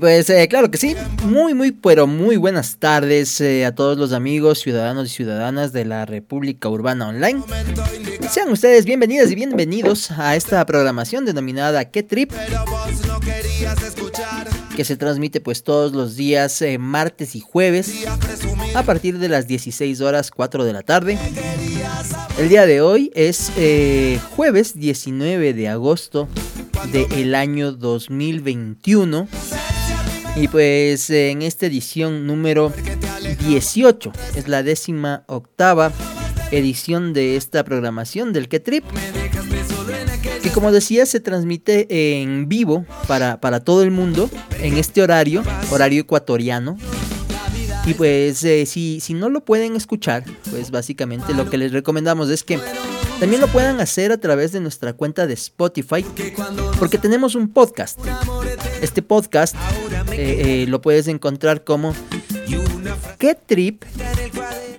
Pues eh, claro que sí, muy muy pero muy buenas tardes eh, a todos los amigos, ciudadanos y ciudadanas de la República Urbana Online. Sean ustedes bienvenidas y bienvenidos a esta programación denominada ¿Qué Trip? Que se transmite pues todos los días eh, martes y jueves a partir de las 16 horas 4 de la tarde. El día de hoy es jueves 19 de agosto del año 2021 y pues en esta edición número 18 es la décima octava edición de esta programación del Que Trip que como decía se transmite en vivo para, para todo el mundo en este horario, horario ecuatoriano. Y pues eh, si, si no lo pueden escuchar, pues básicamente lo que les recomendamos es que también lo puedan hacer a través de nuestra cuenta de Spotify, porque tenemos un podcast. Este podcast eh, eh, lo puedes encontrar como ¿Qué Trip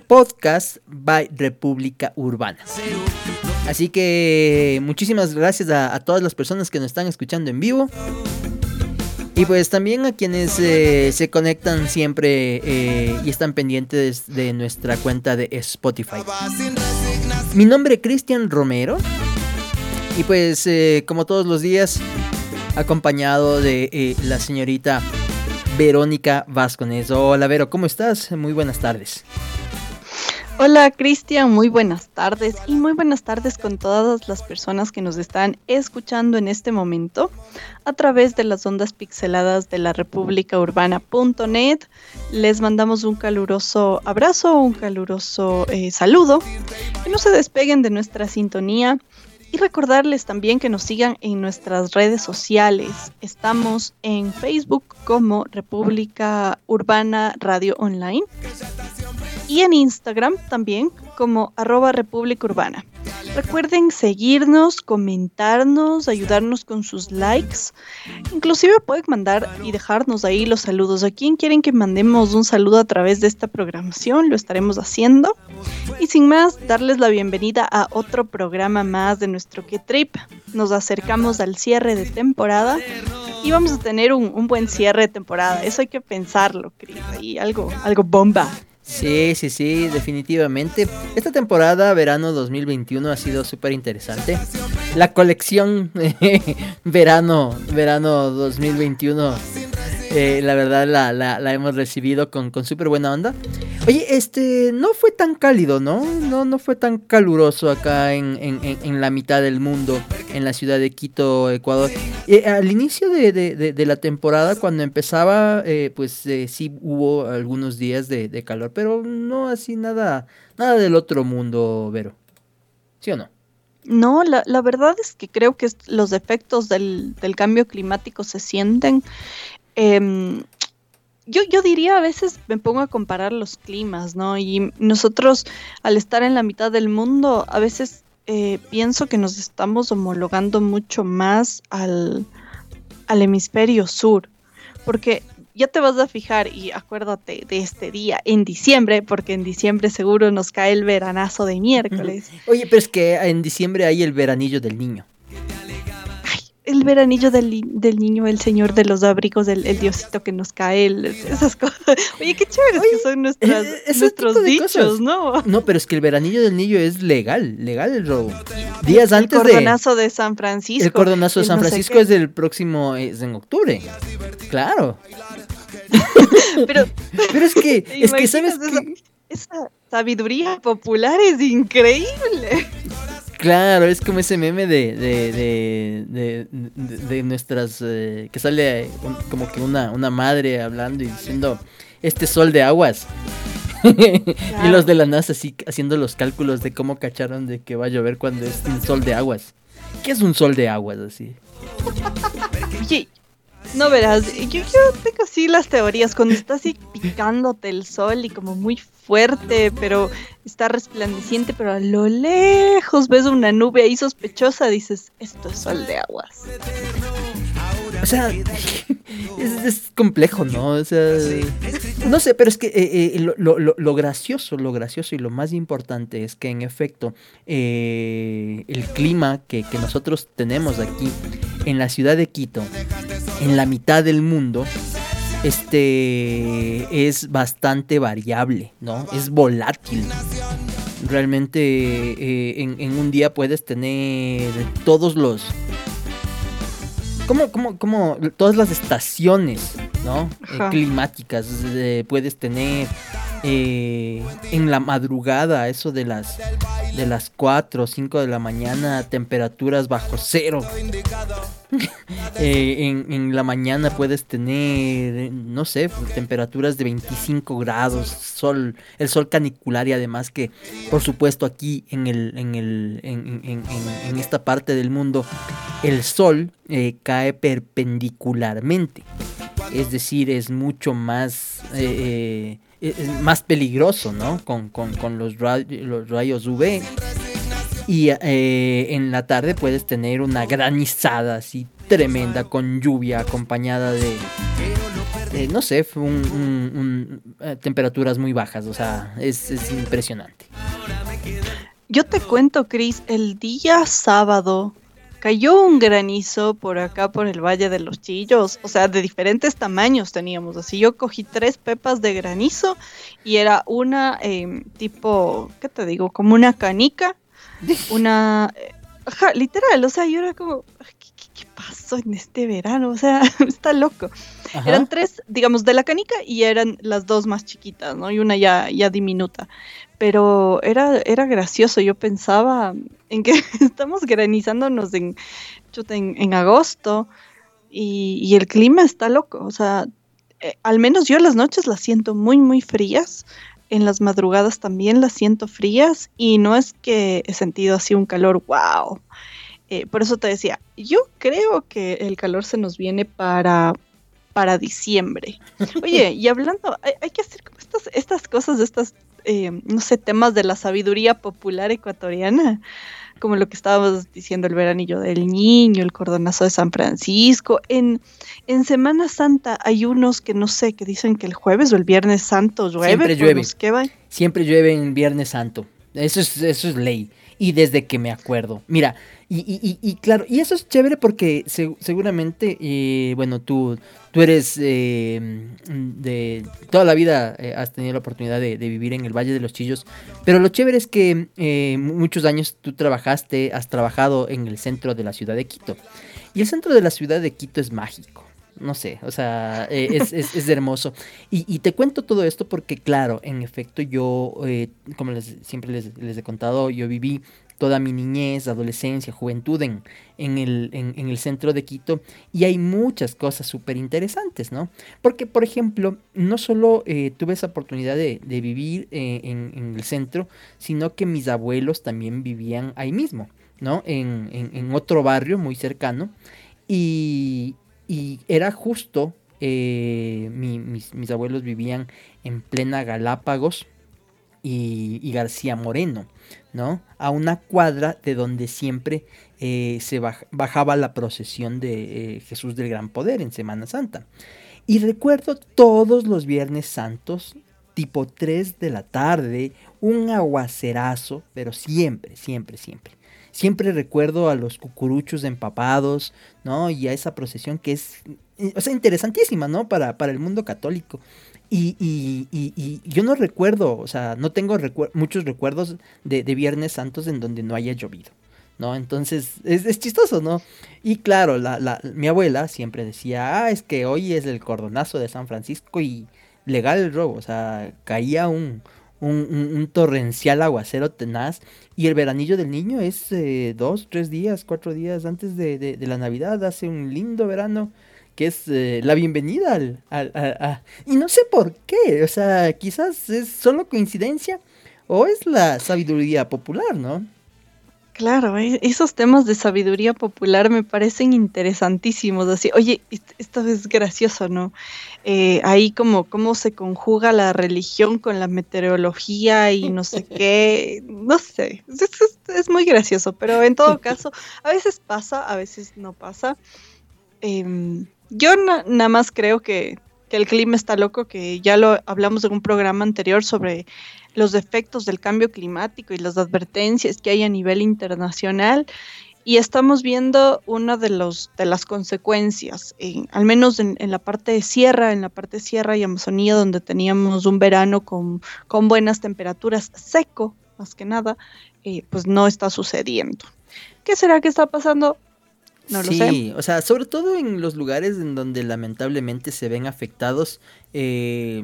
Podcast by República Urbana? Así que muchísimas gracias a, todas las personas que nos están escuchando en vivo. Y pues también a quienes eh, se conectan siempre y están pendientes de nuestra cuenta de Spotify. Mi nombre es Cristian Romero. Y pues eh, como todos los días, acompañado de eh, la señorita Verónica Vascones. Hola Vero, ¿cómo estás? Muy buenas tardes. Hola Cristian, muy buenas tardes y muy buenas tardes con todas las personas que nos están escuchando en este momento a través de las ondas pixeladas de la República Urbana.net. Les mandamos un caluroso abrazo, un caluroso eh, saludo. Que no se despeguen de nuestra sintonía y recordarles también que nos sigan en nuestras redes sociales. Estamos en Facebook como República Urbana Radio Online y en Instagram también como arroba República Urbana. Recuerden seguirnos, comentarnos, ayudarnos con sus likes. Inclusive pueden mandar y dejarnos ahí los saludos. ¿A quién quieren que mandemos un saludo a través de esta programación? Lo estaremos haciendo. Y sin más, darles la bienvenida a otro programa más de nuestro Que Trip. Nos acercamos al cierre de temporada y vamos a tener un, buen cierre de temporada. Eso hay que pensarlo, Cris. Ahí algo, algo bomba. Sí, sí, sí, definitivamente. Esta temporada, verano 2021, ha sido súper interesante. La colección verano, verano 2021, eh, la verdad la, la- hemos recibido con, con súper buena onda. Oye, este, no fue tan cálido, ¿no? No, no fue tan caluroso acá en, en- la mitad del mundo, en la ciudad de Quito, Ecuador. Eh, al inicio de, de- la temporada, cuando empezaba, eh, pues eh, sí hubo algunos días de, calor, pero no así nada, nada del otro mundo, Vero. ¿Sí o no? No, la, la verdad es que creo que los efectos del, del cambio climático se sienten. Em, yo, yo diría a veces me pongo a comparar los climas, ¿no? Y nosotros al estar en la mitad del mundo, a veces eh, pienso que nos estamos homologando mucho más al, al hemisferio sur, porque ya te vas a fijar y acuérdate de este día en diciembre, porque en diciembre seguro nos cae el veranazo de miércoles. Oye, pero es que en diciembre hay el veranillo del niño. El veranillo del, del niño, el señor de los abrigos, el, el diosito que nos cae, el- esas cosas. Oye, qué chéveres que son nuestras, eh, ese nuestros dichos, cosas. ¿no? No, pero es que el veranillo del niño es legal, legal el robo. Días El antes de... cordonazo de San Francisco. El cordonazo de el San no sé Francisco es del próximo, es en octubre. Claro. Pero, Pero es que, ¿te es que sabes que, esa sabiduría popular es increíble. Claro, es como ese meme de, de, de, de, de- de nuestras, eh, que sale eh, un- como que una, una madre hablando y diciendo, este sol de aguas. y los de la NASA así haciendo los cálculos de cómo cacharon de que va a llover cuando es un sol de aguas. ¿Qué es un sol de aguas así? Oye, No verás, yo, yo tengo así las teorías, cuando está así picándote el sol y como muy fuerte, pero está resplandeciente, pero a lo lejos ves una nube ahí sospechosa, dices, esto es sol de aguas. O sea, es, complejo, ¿no? O sea, no sé, pero es que eh, eh, lo, gracioso, lo gracioso y lo más importante es que en efecto eh, el clima que, que nosotros tenemos aquí en la ciudad de Quito, en la mitad del mundo, este es bastante variable, ¿no? Es volátil. Realmente en, un día puedes tener todos los como, como, como todas las estaciones, ¿no? Eh, climáticas. puedes tener eh, en la madrugada, eso de las de las 4 o 5 de la mañana, temperaturas bajo cero. Eh, en, la mañana puedes tener, no sé, temperaturas de 25 grados, sol, el sol canicular y además que, por supuesto, aquí en, el, en, el, en, esta parte del mundo, el sol eh, cae perpendicularmente. Es decir, es mucho más... Eh, más peligroso, ¿no? Con, los, los rayos UV y eh, en la tarde puedes tener una granizada así tremenda con lluvia acompañada de, no sé, eh, temperaturas muy bajas. O sea, es, impresionante. Yo te cuento, Chris, el día sábado cayó un granizo por acá, por el Valle de los Chillos, o sea, de diferentes tamaños teníamos. Así yo cogí tres pepas de granizo y era una em, tipo, ¿qué te digo? Como una canica una... Ajá, literal, o sea, yo era como, ¿qué, pasó en este verano? O sea, está loco. Eran tres, digamos, de la canica y eran las dos más chiquitas, ¿no? Y una ya, ya diminuta. Pero era, era gracioso, yo pensaba en que estamos granizándonos en, en, en agosto y, el clima está loco, o sea, eh, al menos yo las noches las siento muy, muy frías. En las madrugadas también las siento frías y no es que he sentido así un calor wow. Eh, por eso te decía, yo creo que el calor se nos viene para, para diciembre. Oye, y hablando, hay, que hacer como estas, estas cosas, estas, eh, no sé, temas de la sabiduría popular ecuatoriana como lo que estábamos diciendo, el veranillo del niño, el cordonazo de San Francisco. En, en Semana Santa hay unos que no sé, que dicen que el jueves o el viernes santo llueve. Siempre llueve. Siempre llueve en Viernes Santo. Eso es, eso es ley. Y desde que me acuerdo. Mira, y, claro, y eso es chévere porque seguramente, eh, bueno, tú, tú eres eh, de toda la vida eh, has tenido la oportunidad de, vivir en el Valle de los Chillos, pero lo chévere es que muchos años tú trabajaste, has trabajado en el centro de la ciudad de Quito. Y el centro de la ciudad de Quito es mágico no sé, o sea, es, es, hermoso. Y, te cuento todo esto porque, claro, en efecto, yo, como les, siempre les, he contado, yo viví toda mi niñez, adolescencia, juventud en, en, el, en, el, centro de Quito y hay muchas cosas súper interesantes, ¿no? Porque, por ejemplo, no solo eh, tuve esa oportunidad de, vivir eh, en, el centro, sino que mis abuelos también vivían ahí mismo, ¿no? En, otro barrio muy cercano y, era justo, eh, mis, abuelos vivían en plena Galápagos y García Moreno. ¿no? A una cuadra de donde siempre eh, se bajaba la procesión de eh, Jesús del Gran Poder en Semana Santa. Y recuerdo todos los Viernes Santos, tipo 3 de la tarde, un aguacerazo, pero siempre, siempre, siempre. Siempre recuerdo a los cucuruchos empapados, ¿no? Y a esa procesión que es, eh, o sea, interesantísima, ¿no? Para, para el mundo católico. Y, y, y, yo no recuerdo, o sea, no tengo muchos recuerdos de, Viernes Santos en donde no haya llovido, ¿no? Entonces, es, chistoso, ¿no? Y claro, la, la, mi abuela siempre decía, ah, es que hoy es el cordonazo de San Francisco y legal el robo, o sea, caía un, un, torrencial aguacero tenaz y el veranillo del niño es eh, dos, tres días, cuatro días antes de, de la Navidad, hace un lindo verano que es eh, la bienvenida al, Y no sé por qué, o sea, quizás es solo coincidencia o es la sabiduría popular, ¿no? Claro, e, esos temas de sabiduría popular me parecen interesantísimos. Así, oye, esto es gracioso, ¿no? Eh, ahí como cómo se conjuga la religión con la meteorología y no sé qué, no sé, es, muy gracioso, pero en todo caso, a veces pasa, a veces no pasa. Em, yo nada más creo que, el clima está loco, que ya lo hablamos en un programa anterior sobre los efectos del cambio climático y las advertencias que hay a nivel internacional. Y estamos viendo una de, los, de las consecuencias, al menos en, la parte de sierra, en la parte sierra y Amazonía, donde teníamos un verano con, con buenas temperaturas, seco, más que nada, eh, pues no está sucediendo. ¿Qué será que está pasando? No lo sí, o sea, sobre todo en los lugares en donde lamentablemente se ven afectados eh,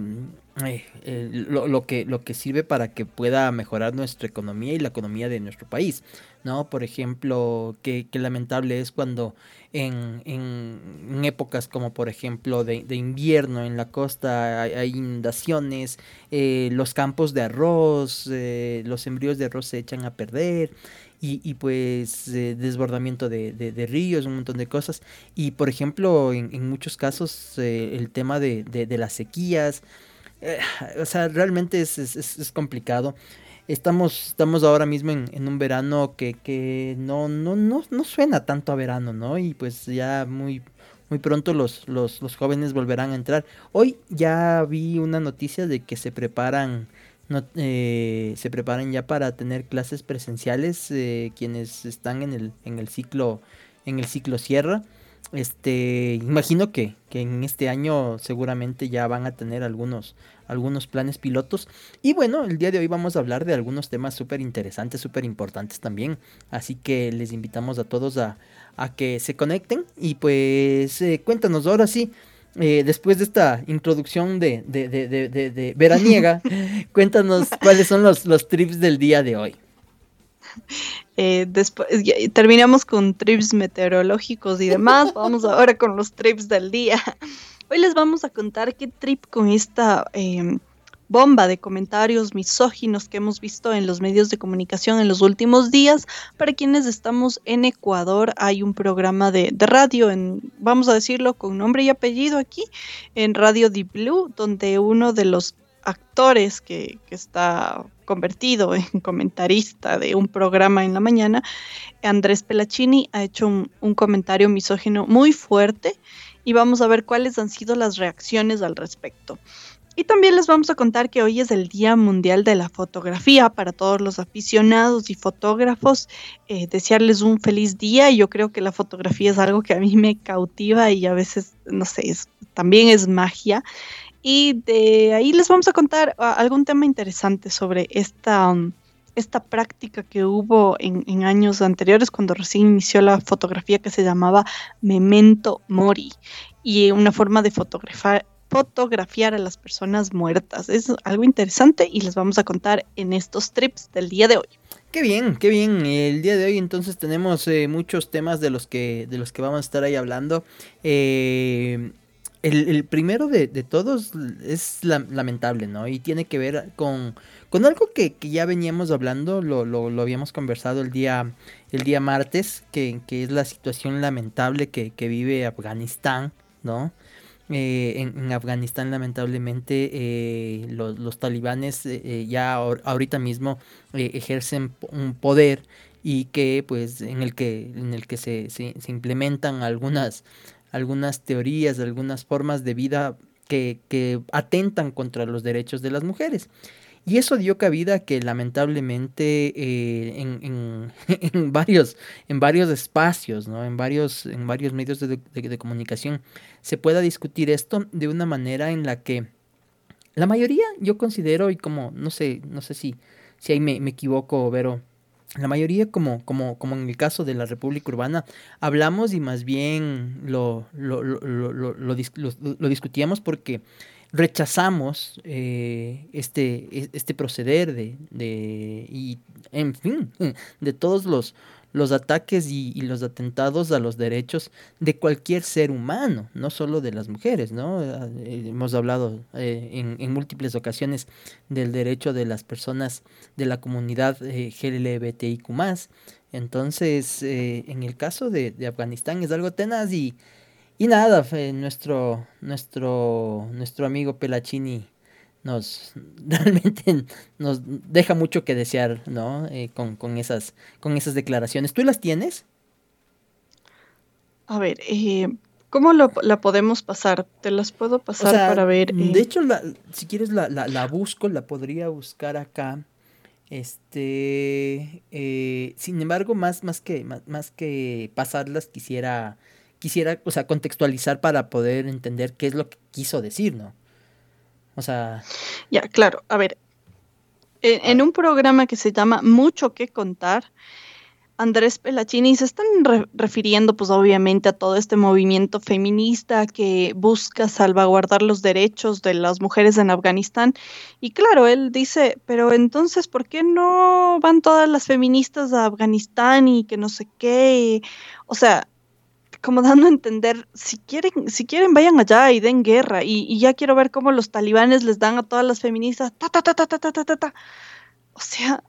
eh, lo, que, lo que sirve para que pueda mejorar nuestra economía y la economía de nuestro país, ¿no? Por ejemplo, qué, lamentable es cuando en, en, épocas como por ejemplo de, invierno en la costa hay, inundaciones, eh, los campos de arroz, eh, los embrios de arroz se echan a perder. Y, pues desbordamiento de, ríos, un montón de cosas. Y por ejemplo, en, muchos casos el tema de, las sequías, eh, o sea, realmente es, es, complicado. Estamos, estamos ahora mismo en, un verano que, que no, no, no, no, suena tanto a verano, ¿no? Y pues ya muy, muy pronto los, los, los, jóvenes volverán a entrar. Hoy ya vi una noticia de que se preparan, no, eh, se preparan ya para tener clases presenciales eh, quienes están en el, en el ciclo, en el ciclo sierra. Este, imagino que, que, en este año seguramente ya van a tener algunos, algunos planes pilotos. Y bueno, el día de hoy vamos a hablar de algunos temas súper interesantes, súper importantes también. Así que les invitamos a todos a, a que se conecten. Y pues eh, cuéntanos ahora sí. Eh, después de esta introducción de, de, de, de veraniega, cuéntanos cuáles son los, los trips del día de hoy. Eh, después terminamos con trips meteorológicos y demás. Vamos ahora con los trips del día. Hoy les vamos a contar qué trip con esta em, bomba de comentarios misóginos que hemos visto en los medios de comunicación en los últimos días. Para quienes estamos en Ecuador, hay un programa de, radio, en, vamos a decirlo con nombre y apellido aquí, en Radio Deep Blue, donde uno de los actores que, está convertido en comentarista de un programa en la mañana, Andrés Pelacini ha hecho un, comentario misógino muy fuerte y vamos a ver cuáles han sido las reacciones al respecto. Y también les vamos a contar que hoy es el Día Mundial de la Fotografía para todos los aficionados y fotógrafos. Eh, desearles un feliz día. Yo creo que la fotografía es algo que a mí me cautiva y a veces, no sé, también es magia. Y de ahí les vamos a contar ah, algún tema interesante sobre esta, um, esta práctica que hubo en, años anteriores cuando recién inició la fotografía que se llamaba Memento Mori y una forma de fotografiar fotografiar a las personas muertas. Es algo interesante y les vamos a contar en estos trips del día de hoy. Qué bien, qué bien. El día de hoy entonces tenemos eh, muchos temas de los que de los que vamos a estar ahí hablando. Eh, el, primero de, todos es lamentable, ¿no? Y tiene que ver con, con algo que, ya veníamos hablando, lo, lo, habíamos conversado el día, el día martes, que, es la situación lamentable que, vive Afganistán, ¿no? Eh, en, Afganistán lamentablemente eh, los, talibanes eh, ya ahorita mismo ejercen un poder y que pues en el que en el que se, se implementan algunas algunas teorías, algunas formas de vida que, que atentan contra los derechos de las mujeres. Y eso dio cabida a que lamentablemente eh, en, varios, en varios espacios, ¿no? en, varios, en varios medios de, comunicación, se pueda discutir esto de una manera en la que la mayoría, yo considero, y como, no sé, no sé si, si ahí me, me equivoco, Vero, la mayoría, como, como, como en el caso de la República Urbana, hablamos y más bien lo, lo, lo, lo discutíamos porque rechazamos eh, este, e, este proceder de, de, y, en fin, de todos los, los ataques y, los atentados a los derechos de cualquier ser humano, no solo de las mujeres, ¿no? Eh, hemos hablado eh, en, en, múltiples ocasiones del derecho de las personas de la comunidad eh, LGBTIQ+, Entonces, eh, en el caso de, Afganistán es algo tenaz y, y nada, nuestro, nuestro, nuestro amigo Pelachini nos realmente nos deja mucho que desear, ¿no? Eh, con, con, esas, con esas declaraciones. ¿Tú las tienes? A ver, eh, ¿cómo la podemos pasar? Te las puedo pasar para ver. De hecho, si quieres la, la, la busco, la podría buscar acá. Este, eh, sin embargo, más, más, que, más, que pasarlas, quisiera, quisiera, o sea, contextualizar para poder entender qué es lo que quiso decir, ¿no? O sea... Ya, claro, a ver, en, un programa que se llama Mucho que contar, Andrés Pelachini se están refiriendo pues obviamente a todo este movimiento feminista que busca salvaguardar los derechos de las mujeres en Afganistán. Y claro, él dice, pero entonces, ¿por qué no van todas las feministas a Afganistán y que no sé qué? O sea, como dando a entender, si quieren, si quieren vayan allá y den guerra. Y, y ya quiero ver cómo los talibanes les dan a todas las feministas, ta, ta, ta, ta, ta, ta, ta, ta. O sea,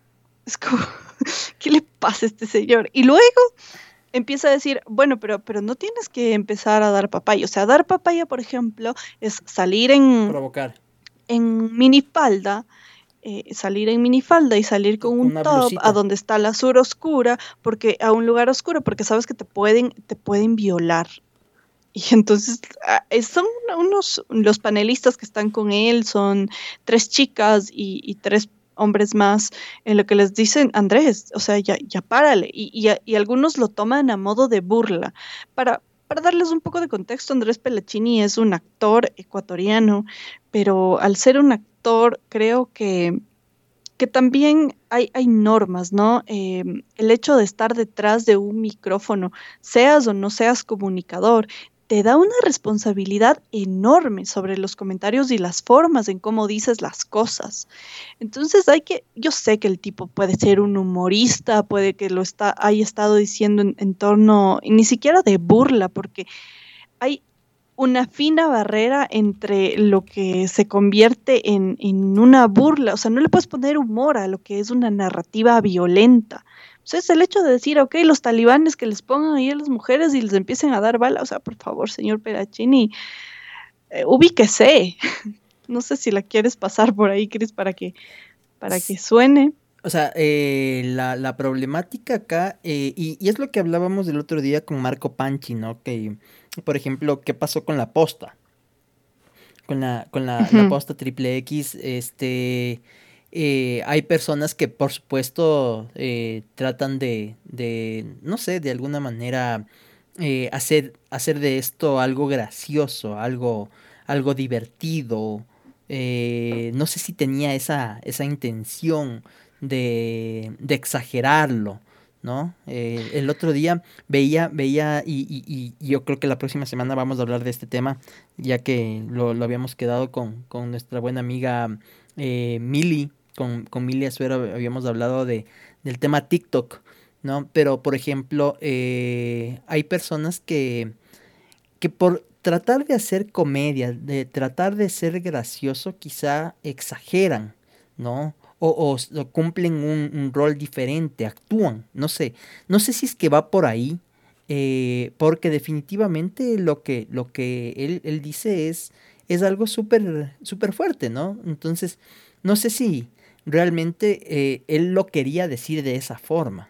es como, ¿qué le pasa a este señor? Y luego empieza a decir, bueno, pero, pero no tienes que empezar a dar papaya. O sea, dar papaya, por ejemplo, es salir en... Provocar. En minifalda, eh, salir en minifalda y salir con un top a donde está la sur oscura, porque a un lugar oscuro, porque sabes que te pueden, te pueden violar. Y entonces ah, son unos, los panelistas que están con él, son tres chicas y, y tres hombres más, en lo que les dicen, Andrés, o sea, ya, ya párale. Y, y, algunos lo toman a modo de burla. Para, para darles un poco de contexto, Andrés Pelachini es un actor ecuatoriano, pero al ser un actor, creo que, que también hay, hay normas, ¿no? Em, el hecho de estar detrás de un micrófono, seas o no seas comunicador, te da una responsabilidad enorme sobre los comentarios y las formas en cómo dices las cosas. Entonces hay que, yo sé que el tipo puede ser un humorista, puede que lo está, haya estado diciendo en, torno, ni siquiera de burla, porque hay una fina barrera entre lo que se convierte en, en una burla, o sea, no le puedes poner humor a lo que es una narrativa violenta. Entonces, el hecho de decir, ok, los talibanes que les pongan ahí a las mujeres y les empiecen a dar bala, o sea, por favor, señor Perachini, eh, ubíquese. no sé si la quieres pasar por ahí, Cris, para que, para que suene. O sea, eh, la, problemática acá, eh, y, es lo que hablábamos del otro día con Marco Panchi, ¿no? Que, por ejemplo, ¿qué pasó con la posta? Con la, con la, la posta triple X, este eh, hay personas que por supuesto eh, tratan de, de, no sé, de alguna manera eh, hacer, hacer de esto algo gracioso, algo, algo divertido. no sé si tenía esa, esa intención de, de exagerarlo. ¿No? el otro día veía, veía, y, y, yo creo que la próxima semana vamos a hablar de este tema, ya que lo, lo habíamos quedado con, con nuestra buena amiga eh, Mili, con, con Milia Suero habíamos hablado de, del tema TikTok, ¿no? Pero, por ejemplo, eh, hay personas que, que por tratar de hacer comedia, de tratar de ser gracioso, quizá exageran, ¿no? O, cumplen un, rol diferente, actúan, no sé, no sé si es que va por ahí, eh, porque definitivamente lo que, lo que él, él dice es, es algo súper súper fuerte, ¿no? Entonces, no sé si, realmente eh, él lo quería decir de esa forma.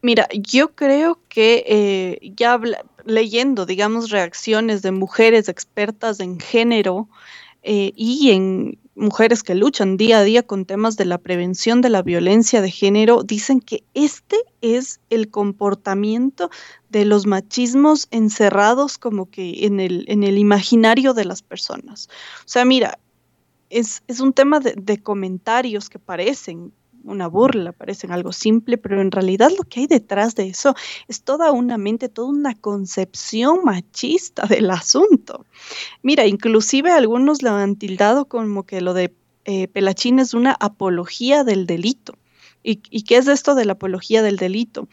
Mira, yo creo que eh, ya leyendo, digamos, reacciones de mujeres expertas en género y en mujeres que luchan día a día con temas de la prevención de la violencia de género, dicen que este es el comportamiento de los machismos encerrados como que en el, en el imaginario de las personas. O sea, mira, es, un tema de, comentarios que parecen una burla, parecen algo simple, pero en realidad lo que hay detrás de eso es toda una mente, toda una concepción machista del asunto. Mira, inclusive algunos lo han tildado como que lo de eh, Pelachín es una apología del delito. ¿Y, qué es esto de la apología del delito?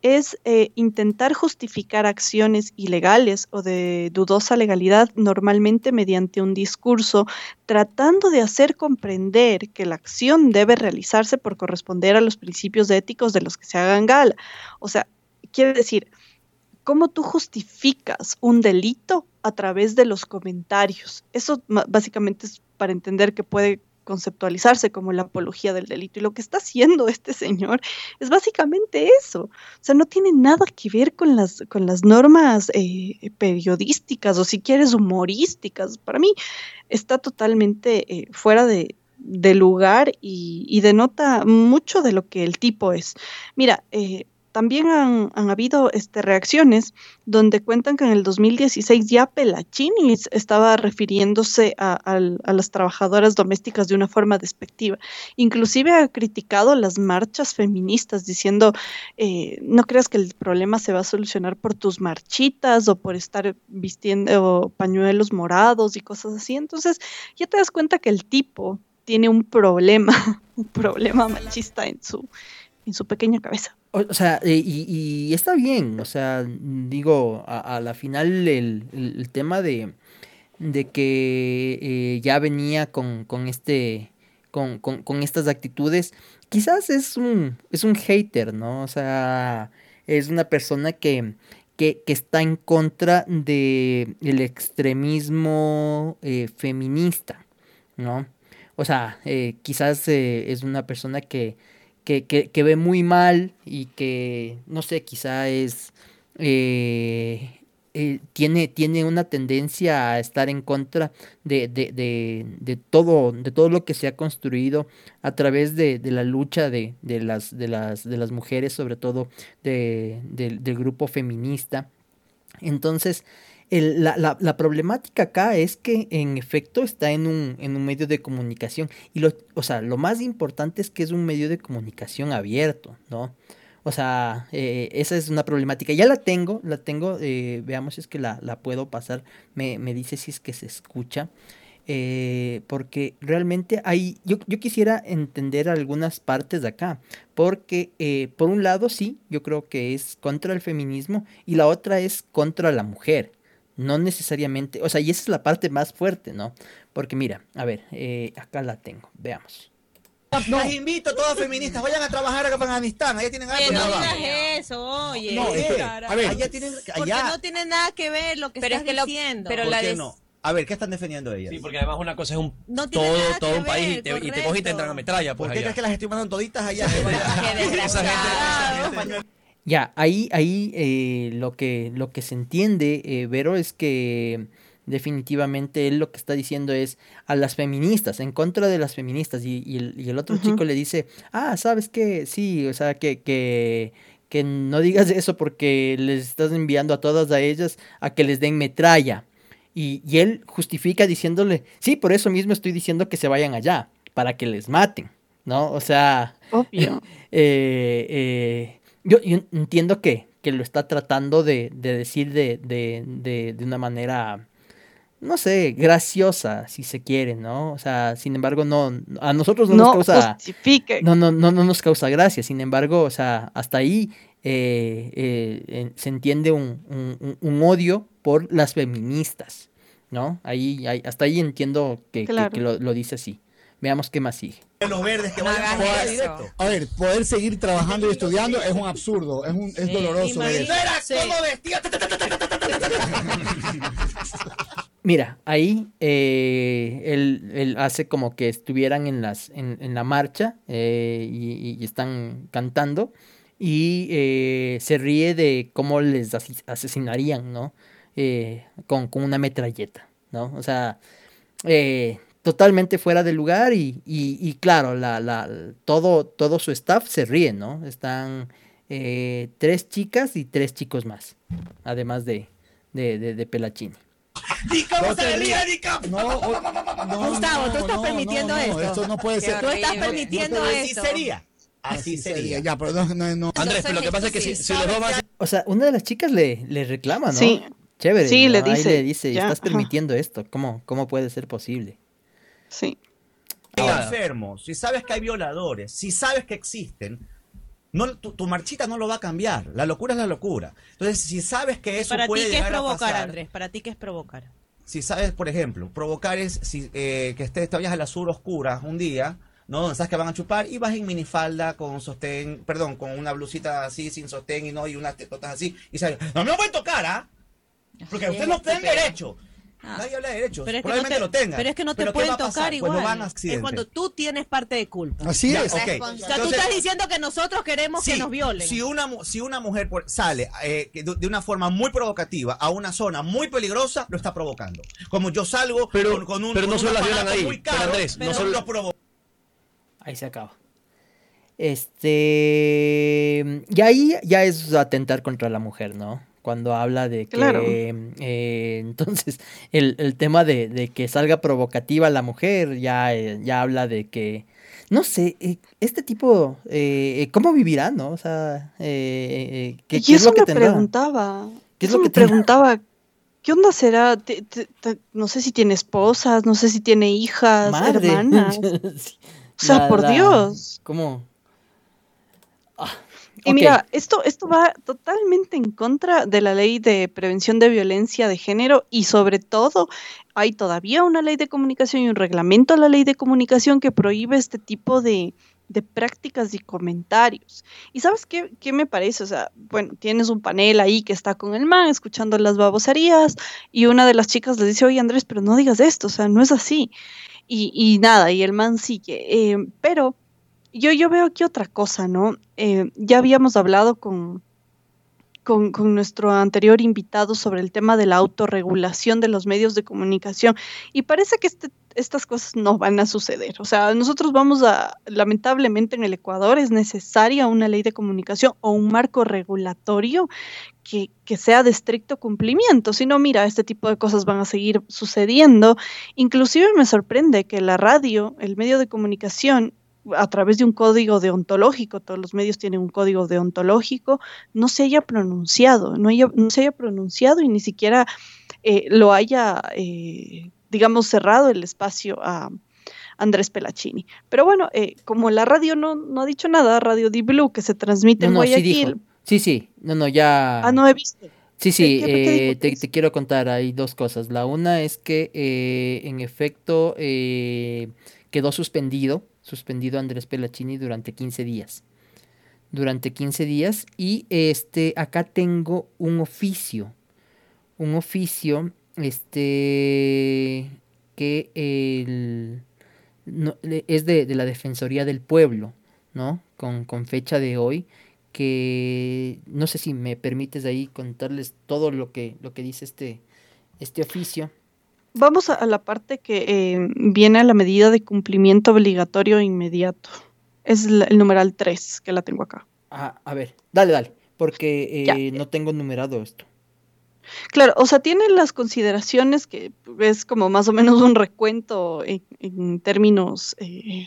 Es eh, intentar justificar acciones ilegales o de dudosa legalidad normalmente mediante un discurso, tratando de hacer comprender que la acción debe realizarse por corresponder a los principios éticos de los que se hagan gala. O sea, quiere decir, ¿cómo tú justificas un delito a través de los comentarios? Eso básicamente es para entender que puede conceptualizarse como la apología del delito. Y lo que está haciendo este señor es básicamente eso. O sea, no tiene nada que ver con las, con las normas eh, periodísticas o si quieres humorísticas. Para mí está totalmente eh, fuera de, lugar y, denota mucho de lo que el tipo es. Mira, eh, también han, habido este, reacciones donde cuentan que en el 2016 ya Pelachini estaba refiriéndose a, las trabajadoras domésticas de una forma despectiva. Inclusive ha criticado las marchas feministas diciendo, eh, no creas que el problema se va a solucionar por tus marchitas o por estar vistiendo pañuelos morados y cosas así. Entonces ya te das cuenta que el tipo tiene un problema, un problema machista en su, en su pequeña cabeza. O, sea, y, está bien, o sea, digo, a, la final el, tema de, que eh, ya venía con, este, con, estas actitudes, quizás es un, es un hater, ¿no? O sea, es una persona que, que, está en contra del el extremismo eh, feminista, ¿no? O sea, eh, quizás es una persona que que, ve muy mal y que, no sé, quizá es... Eh, eh, tiene, tiene una tendencia a estar en contra de, de, de, todo, de todo lo que se ha construido a través de, la lucha de, las, de, las, de las mujeres, sobre todo del grupo feminista. Entonces, la, la, problemática acá es que en efecto está en un, en un medio de comunicación. Y lo, o sea, lo más importante es que es un medio de comunicación abierto, ¿no? O sea, eh, esa es una problemática. Ya la tengo, la tengo, eh, veamos si es que la, la puedo pasar. Me, me, dice si es que se escucha. Eh, porque realmente hay, yo, yo, quisiera entender algunas partes de acá, porque por un lado sí, yo creo que es contra el feminismo y la otra es contra la mujer. No necesariamente, o sea, y esa es la parte más fuerte, ¿no? Porque mira, a ver, eh, acá la tengo, veamos. No. Las invito a todas feministas, vayan a trabajar acá para Afganistán, allá tienen algo. no digas eso, oye. No, a ver, allá tienen, allá... Porque no tiene nada que ver lo que pero estás es que diciendo. pero la qué no? A ver, ¿qué están defendiendo ellas? Sí, porque además una cosa es un todo, todo un país y te, y te coges y te entran a metralla. Pues, ¿Por qué crees que las estoy mandando toditas allá? esa gente, ya, ahí, ahí eh, lo, que, lo que se entiende, eh, Vero, es que definitivamente él lo que está diciendo es a las feministas, en contra de las feministas. Y, el, otro chico le dice, ah, ¿sabes qué? Sí, o sea, que, que, que no digas eso porque les estás enviando a todas a ellas a que les den metralla. Y, y él justifica diciéndole, sí, por eso mismo estoy diciendo que se vayan allá, para que les maten, ¿no? O sea... Obvio. eh, eh, yo, entiendo que, que, lo está tratando de, de decir de, de, de, una manera, no sé, graciosa, si se quiere, ¿no? O sea, sin embargo, no, a nosotros no, nos causa... No, no, no, no nos causa gracia, sin embargo, o sea, hasta ahí eh, eh, se entiende un, un, un, odio por las feministas, ¿no? Ahí, hasta ahí entiendo que, que, lo, lo dice así. Veamos qué más sigue los verdes que vayan a A ver, poder seguir trabajando y estudiando es un absurdo, es, un, es doloroso. Mira, ahí eh, él, hace como que estuvieran en, las, en, en la marcha eh, y, están cantando y eh, se ríe de cómo les asesinarían, ¿no? con, con una metralleta, ¿no? O sea, eh, totalmente fuera de lugar y, y, claro, la, la, todo, todo su staff se ríe, ¿no? Están eh, tres chicas y tres chicos más, además de, de, de, de Pelachini. ¿Cómo se ríe, No, no, Gustavo, tú estás permitiendo esto. Esto no puede ser. Tú estás permitiendo esto. Así sería. Así sería. Ya, pero no, no. Andrés, pero lo que pasa es que si, si los dos O sea, una de las chicas le, le reclama, ¿no? Sí. Chévere. Sí, le dice. le dice, estás permitiendo esto. ¿Cómo, ¿Cómo puede ser posible? Sí. enfermos, si sabes que hay violadores, si sabes que existen, no, tu, marchita no lo va a cambiar. La locura es la locura. Entonces, si sabes que eso Para puede ti, ¿qué es a provocar, pasar, Andrés? ¿Para ti qué es provocar? si sabes, por ejemplo, provocar es si, eh, que estés, te vayas a la sur oscura un día, ¿no? Donde sabes que van a chupar y vas en minifalda con sostén, perdón, con una blusita así sin sostén y no y unas tetotas así y sabes, no me lo pueden tocar, ¿ah? Porque ustedes no tienen derecho. Ah. Nadie habla de derechos. Pero es que Probablemente no te, lo tengan. Pero es que no te Pero ¿qué pueden tocar Pues igual. no van a es cuando tú tienes parte de culpa. Así Ya, es. ok. O sea, tú Entonces, estás diciendo que nosotros queremos que nos violen. Si una, si una mujer por- sale eh, de, de una forma muy provocativa a una zona muy peligrosa, lo está provocando. Como yo salgo Pero- con, con un, pero no solo las violan ahí. muy Pero caro, Andrés, no pero solo- lo. Ahí se acaba. Este. Y ahí ya es atentar contra la mujer, ¿no? Cuando habla de que. Claro. eh, entonces, el, el tema de, de que salga provocativa la mujer ya, eh, ya habla de que. No sé, eh, este tipo. eh, ¿Cómo vivirá, no? O sea, eh, eh, ¿qué, y qué es lo que me tendrá? preguntaba. ¿Qué es eso lo que me tendrá? preguntaba. ¿Qué onda será? Te- te- te- no sé si tiene esposas, no sé si tiene hijas, Madre. hermanas. Sí. O sea, La- por la- Dios. ¿Cómo? Ah, Y mira, esto, esto va totalmente en contra de la ley de prevención de violencia de género y sobre todo hay todavía una ley de comunicación y un reglamento a la ley de comunicación que prohíbe este tipo de, de prácticas y comentarios. ¿Y sabes qué, qué me parece? O sea, bueno, tienes un panel ahí que está con el man escuchando las babosarías y una de las chicas le dice, oye Andrés, pero no digas esto, o sea, no es así. Y, y nada, y el man sigue. Eh, pero yo, yo veo aquí otra cosa, ¿no? Eh, ya habíamos hablado con, con, nuestro anterior invitado sobre el tema de la autorregulación de los medios de comunicación y parece que este, estas cosas no van a suceder. O sea, nosotros vamos a, lamentablemente en el Ecuador es necesaria una ley de comunicación o un marco regulatorio que, que sea de estricto cumplimiento. Si no, mira, este tipo de cosas van a seguir sucediendo. Inclusive me sorprende que la radio, el medio de comunicación, a través de un código deontológico, todos los medios tienen un código deontológico, no se haya pronunciado, no, haya- no se haya pronunciado y ni siquiera eh, lo haya, eh, digamos, cerrado el espacio a Andrés Pelacini. Pero bueno, eh, como la radio no, no ha dicho nada, Radio Di Blue, que se transmite No, en no, sí. Guayaquil, Sí, sí. No, no, ya. ah, no he visto. Sí, sí, ¿Qué- qué- qué eh, te, te quiero contar, hay dos cosas. La una es que eh, en efecto eh, quedó suspendido, suspendido Andrés Pelachini durante 15 días. Durante 15 días y este acá tengo un oficio, un oficio este que el, no, es de, de la Defensoría del Pueblo, ¿no? Con, con fecha de hoy que no sé si me permites ahí contarles todo lo que, lo que dice este, este oficio. Vamos a, la parte que eh, viene a la medida de cumplimiento obligatorio inmediato. Es el, el numeral 3 que la tengo acá. Ah, a ver, dale, dale, porque Ya. eh, no tengo numerado esto. Claro, o sea, tiene las consideraciones que es como más o menos un recuento en, en términos, eh,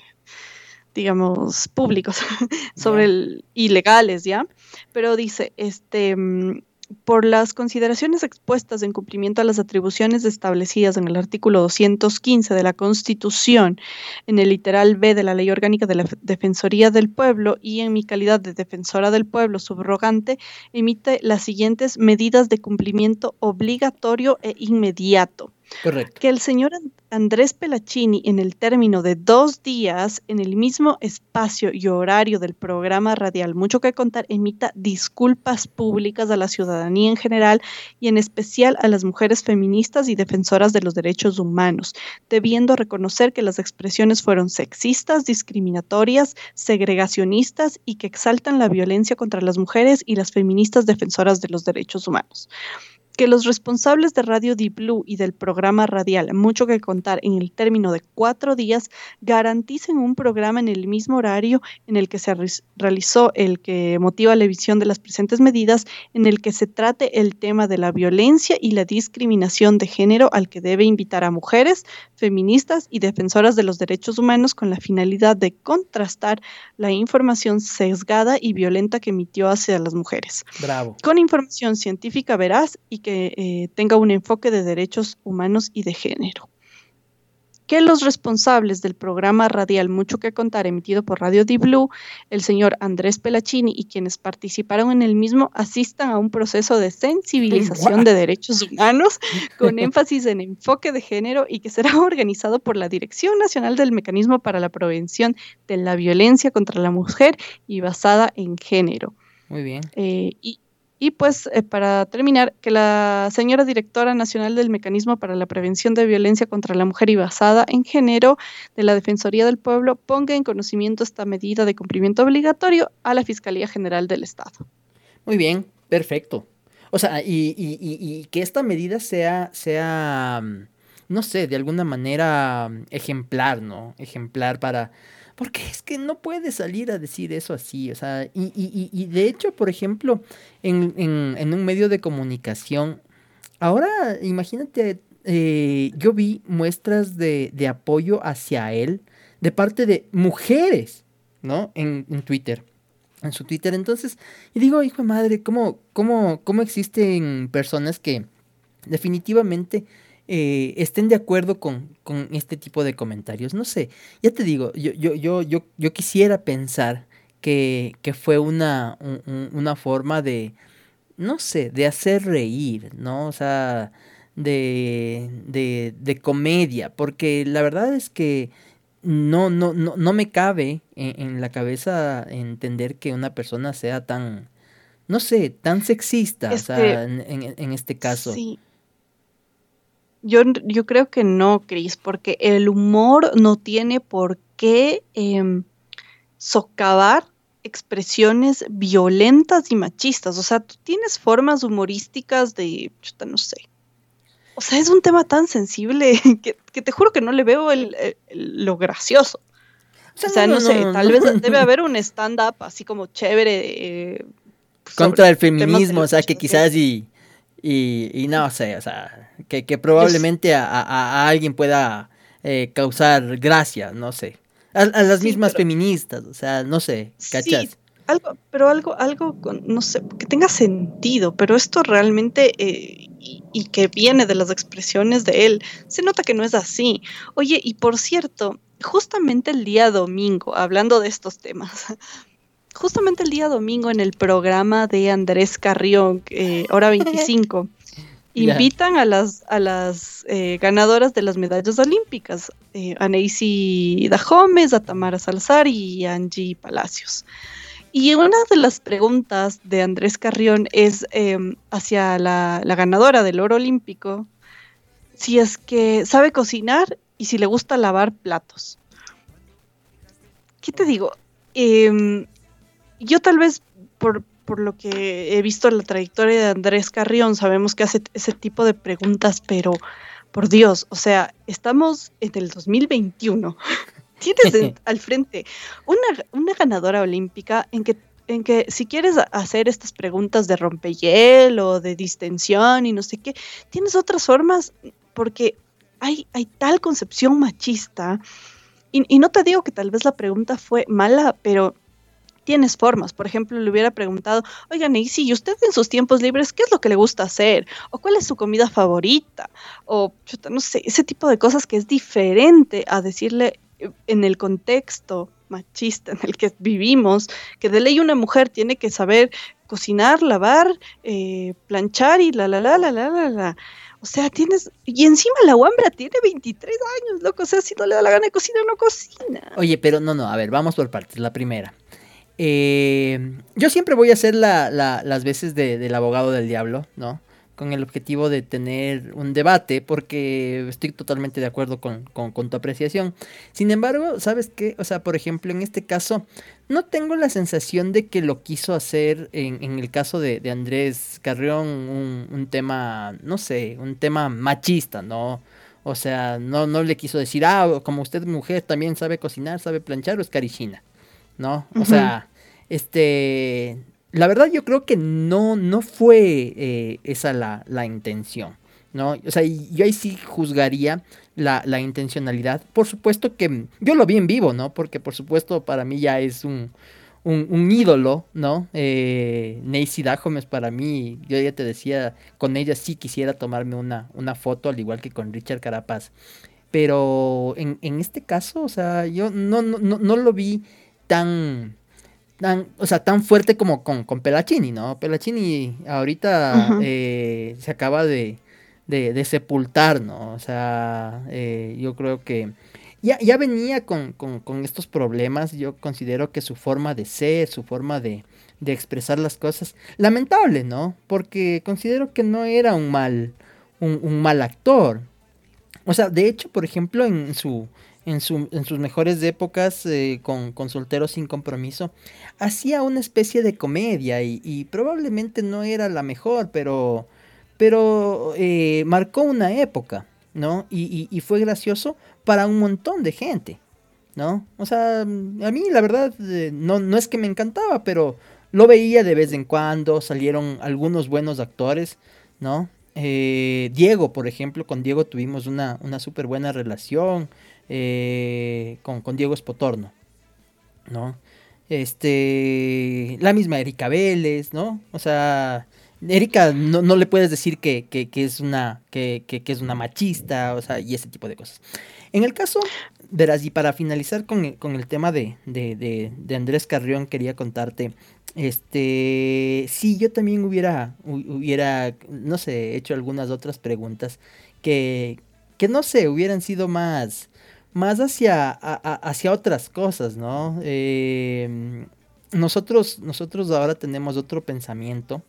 digamos, públicos sobre el ilegales, ¿ya? Pero dice, este, mm, por las consideraciones expuestas en cumplimiento a las atribuciones establecidas en el artículo 215 de la Constitución, en el literal B de la Ley Orgánica de la Defensoría del Pueblo y en mi calidad de defensora del pueblo subrogante, emite las siguientes medidas de cumplimiento obligatorio e inmediato. Correcto. Que el señor An- Andrés Pelacini, en el término de dos días, en el mismo espacio y horario del programa radial Mucho que Contar, emita disculpas públicas a la ciudadanía en general y en especial a las mujeres feministas y defensoras de los derechos humanos, debiendo reconocer que las expresiones fueron sexistas, discriminatorias, segregacionistas y que exaltan la violencia contra las mujeres y las feministas defensoras de los derechos humanos que los responsables de Radio Di Blue y del programa radial Mucho que Contar en el término de cuatro días garanticen un programa en el mismo horario en el que se re- realizó el que motiva la emisión de las presentes medidas, en el que se trate el tema de la violencia y la discriminación de género al que debe invitar a mujeres, feministas y defensoras de los derechos humanos con la finalidad de contrastar la información sesgada y violenta que emitió hacia las mujeres Bravo. con información científica veraz y que eh, tenga un enfoque de derechos humanos y de género. que los responsables del programa radial Mucho que Contar emitido por Radio Di Blue, el señor Andrés Pelachini y quienes participaron en el mismo asistan a un proceso de sensibilización de derechos humanos con énfasis en enfoque de género y que será organizado por la Dirección Nacional del Mecanismo para la Prevención de la Violencia contra la Mujer y basada en género. Muy bien. Eh, y, y pues eh, para terminar, que la señora directora nacional del Mecanismo para la Prevención de Violencia contra la Mujer y basada en género de la Defensoría del Pueblo ponga en conocimiento esta medida de cumplimiento obligatorio a la Fiscalía General del Estado. Muy bien, perfecto. O sea, y, y, y, que esta medida sea, sea, mm, no sé, de alguna manera mm, ejemplar, ¿no? Ejemplar para porque es que no puede salir a decir eso así, o sea, y, y, y de hecho, por ejemplo, en, en, un medio de comunicación, ahora imagínate, eh, yo vi muestras de, de, apoyo hacia él de parte de mujeres, ¿no? En, en Twitter, en su Twitter, entonces, y digo, hijo de madre, ¿cómo, cómo, cómo existen personas que definitivamente eh, estén de acuerdo con, con, este tipo de comentarios. No sé, ya te digo, yo, yo, yo, yo, yo quisiera pensar que, que fue una, un, una forma de, no sé, de hacer reír, ¿no? O sea, de, de, de comedia, porque la verdad es que no, no, no, no me cabe en, en, la cabeza entender que una persona sea tan, no sé, tan sexista, o sea, en, en, en, este caso. Sí. Yo, yo creo que no, Cris, porque el humor no tiene por qué eh, socavar expresiones violentas y machistas. O sea, tú tienes formas humorísticas de, chuta, no sé. O sea, es un tema tan sensible que, que te juro que no le veo el, el, lo gracioso. O sea, no, no, no sé, no, tal vez debe haber un stand-up así como chévere. Eh, Contra el feminismo, o sea, que quizás y y, y no sé, o sea, que, que probablemente a, a, a, alguien pueda eh, causar gracia, no sé. A, a las sí, mismas pero, feministas, o sea, no sé, ¿cachas? Sí, algo, pero algo, algo, con, no sé, que tenga sentido, pero esto realmente, eh, y, y, que viene de las expresiones de él, se nota que no es así. Oye, y por cierto, justamente el día domingo, hablando de estos temas, justamente el día domingo en el programa de Andrés Carrión, eh, hora 25, invitan yeah. a las, a las eh, ganadoras de las medallas olímpicas, eh, a Neisy Dajomes, a Tamara Salazar y a Angie Palacios. Y una de las preguntas de Andrés Carrión es eh, hacia la, la, ganadora del oro olímpico, si es que sabe cocinar y si le gusta lavar platos. ¿Qué te digo? Yo tal vez por, por, lo que he visto la trayectoria de Andrés Carrión, sabemos que hace ese tipo de preguntas, pero por Dios, o sea, estamos en el 2021. Tienes en, al frente una, una, ganadora olímpica en que, en que si quieres hacer estas preguntas de rompehielo, de distensión y no sé qué, tienes otras formas porque hay, hay tal concepción machista. Y, y no te digo que tal vez la pregunta fue mala, pero tienes formas. Por ejemplo, le hubiera preguntado, oigan, y si usted en sus tiempos libres, ¿qué es lo que le gusta hacer? ¿O cuál es su comida favorita? O, no sé, ese tipo de cosas que es diferente a decirle eh, en el contexto machista en el que vivimos, que de ley una mujer tiene que saber cocinar, lavar, eh, planchar y la, la, la, la, la, la, la. O sea, tienes. Y encima la Wambra tiene 23 años, loco. O sea, si no le da la gana de cocinar, no cocina. Oye, pero no, no, a ver, vamos por partes. La primera. Eh, yo siempre voy a hacer la, la, las veces de, del abogado del diablo, ¿no? Con el objetivo de tener un debate, porque estoy totalmente de acuerdo con, tu apreciación. Sin embargo, ¿sabes qué? O sea, por ejemplo, en este caso, no tengo la sensación de que lo quiso hacer en, en el caso de, de Andrés Carrión, un, un, tema, no sé, un tema machista, ¿no? O sea, no, no le quiso decir, ah, como usted mujer también sabe cocinar, sabe planchar o es carichina. ¿No? O uh -huh. sea, este, la verdad yo creo que no, no fue eh, esa la, la, intención, ¿no? O sea, yo ahí sí juzgaría la, la, intencionalidad. Por supuesto que yo lo vi en vivo, ¿no? Porque por supuesto para mí ya es un, un, un ídolo, ¿no? Eh, Nacy Dahomes para mí, yo ya te decía, con ella sí quisiera tomarme una, una foto, al igual que con Richard Carapaz. Pero en, en este caso, o sea, yo no, no, no lo vi tan, tan, o sea, tan fuerte como con, con Pelacini, ¿no? Pelacini ahorita eh, se acaba de, de, sepultar, ¿no? O sea, eh, yo creo que ya, ya venía con, con, con, estos problemas, yo considero que su forma de ser, su forma de, de expresar las cosas, lamentable, ¿no? Porque considero que no era un mal, un, un mal actor. O sea, de hecho, por ejemplo, en su, en, su, en sus mejores épocas eh, con, Solteros sin Compromiso, hacía una especie de comedia y, probablemente no era la mejor, pero, pero eh, marcó una época, ¿no? Y, y, fue gracioso para un montón de gente, ¿no? O sea, a mí la verdad eh, no, no es que me encantaba, pero lo veía de vez en cuando, salieron algunos buenos actores, ¿no? Diego, por ejemplo, con Diego tuvimos una, una súper buena relación. Eh, con, con, Diego Espotorno, ¿no? Este, la misma Erika Vélez, ¿no? O sea, Erika no, no le puedes decir que, que, que es una, que, que, es una machista, o sea, y ese tipo de cosas. En el caso, verás, y para finalizar con, el tema de, de, de, de, Andrés Carrión, quería contarte, este, sí, yo también hubiera, hubiera, no sé, hecho algunas otras preguntas que, que no sé, hubieran sido más, más hacia, hacia otras cosas, ¿no? Em, nosotros, nosotros ahora tenemos otro pensamiento,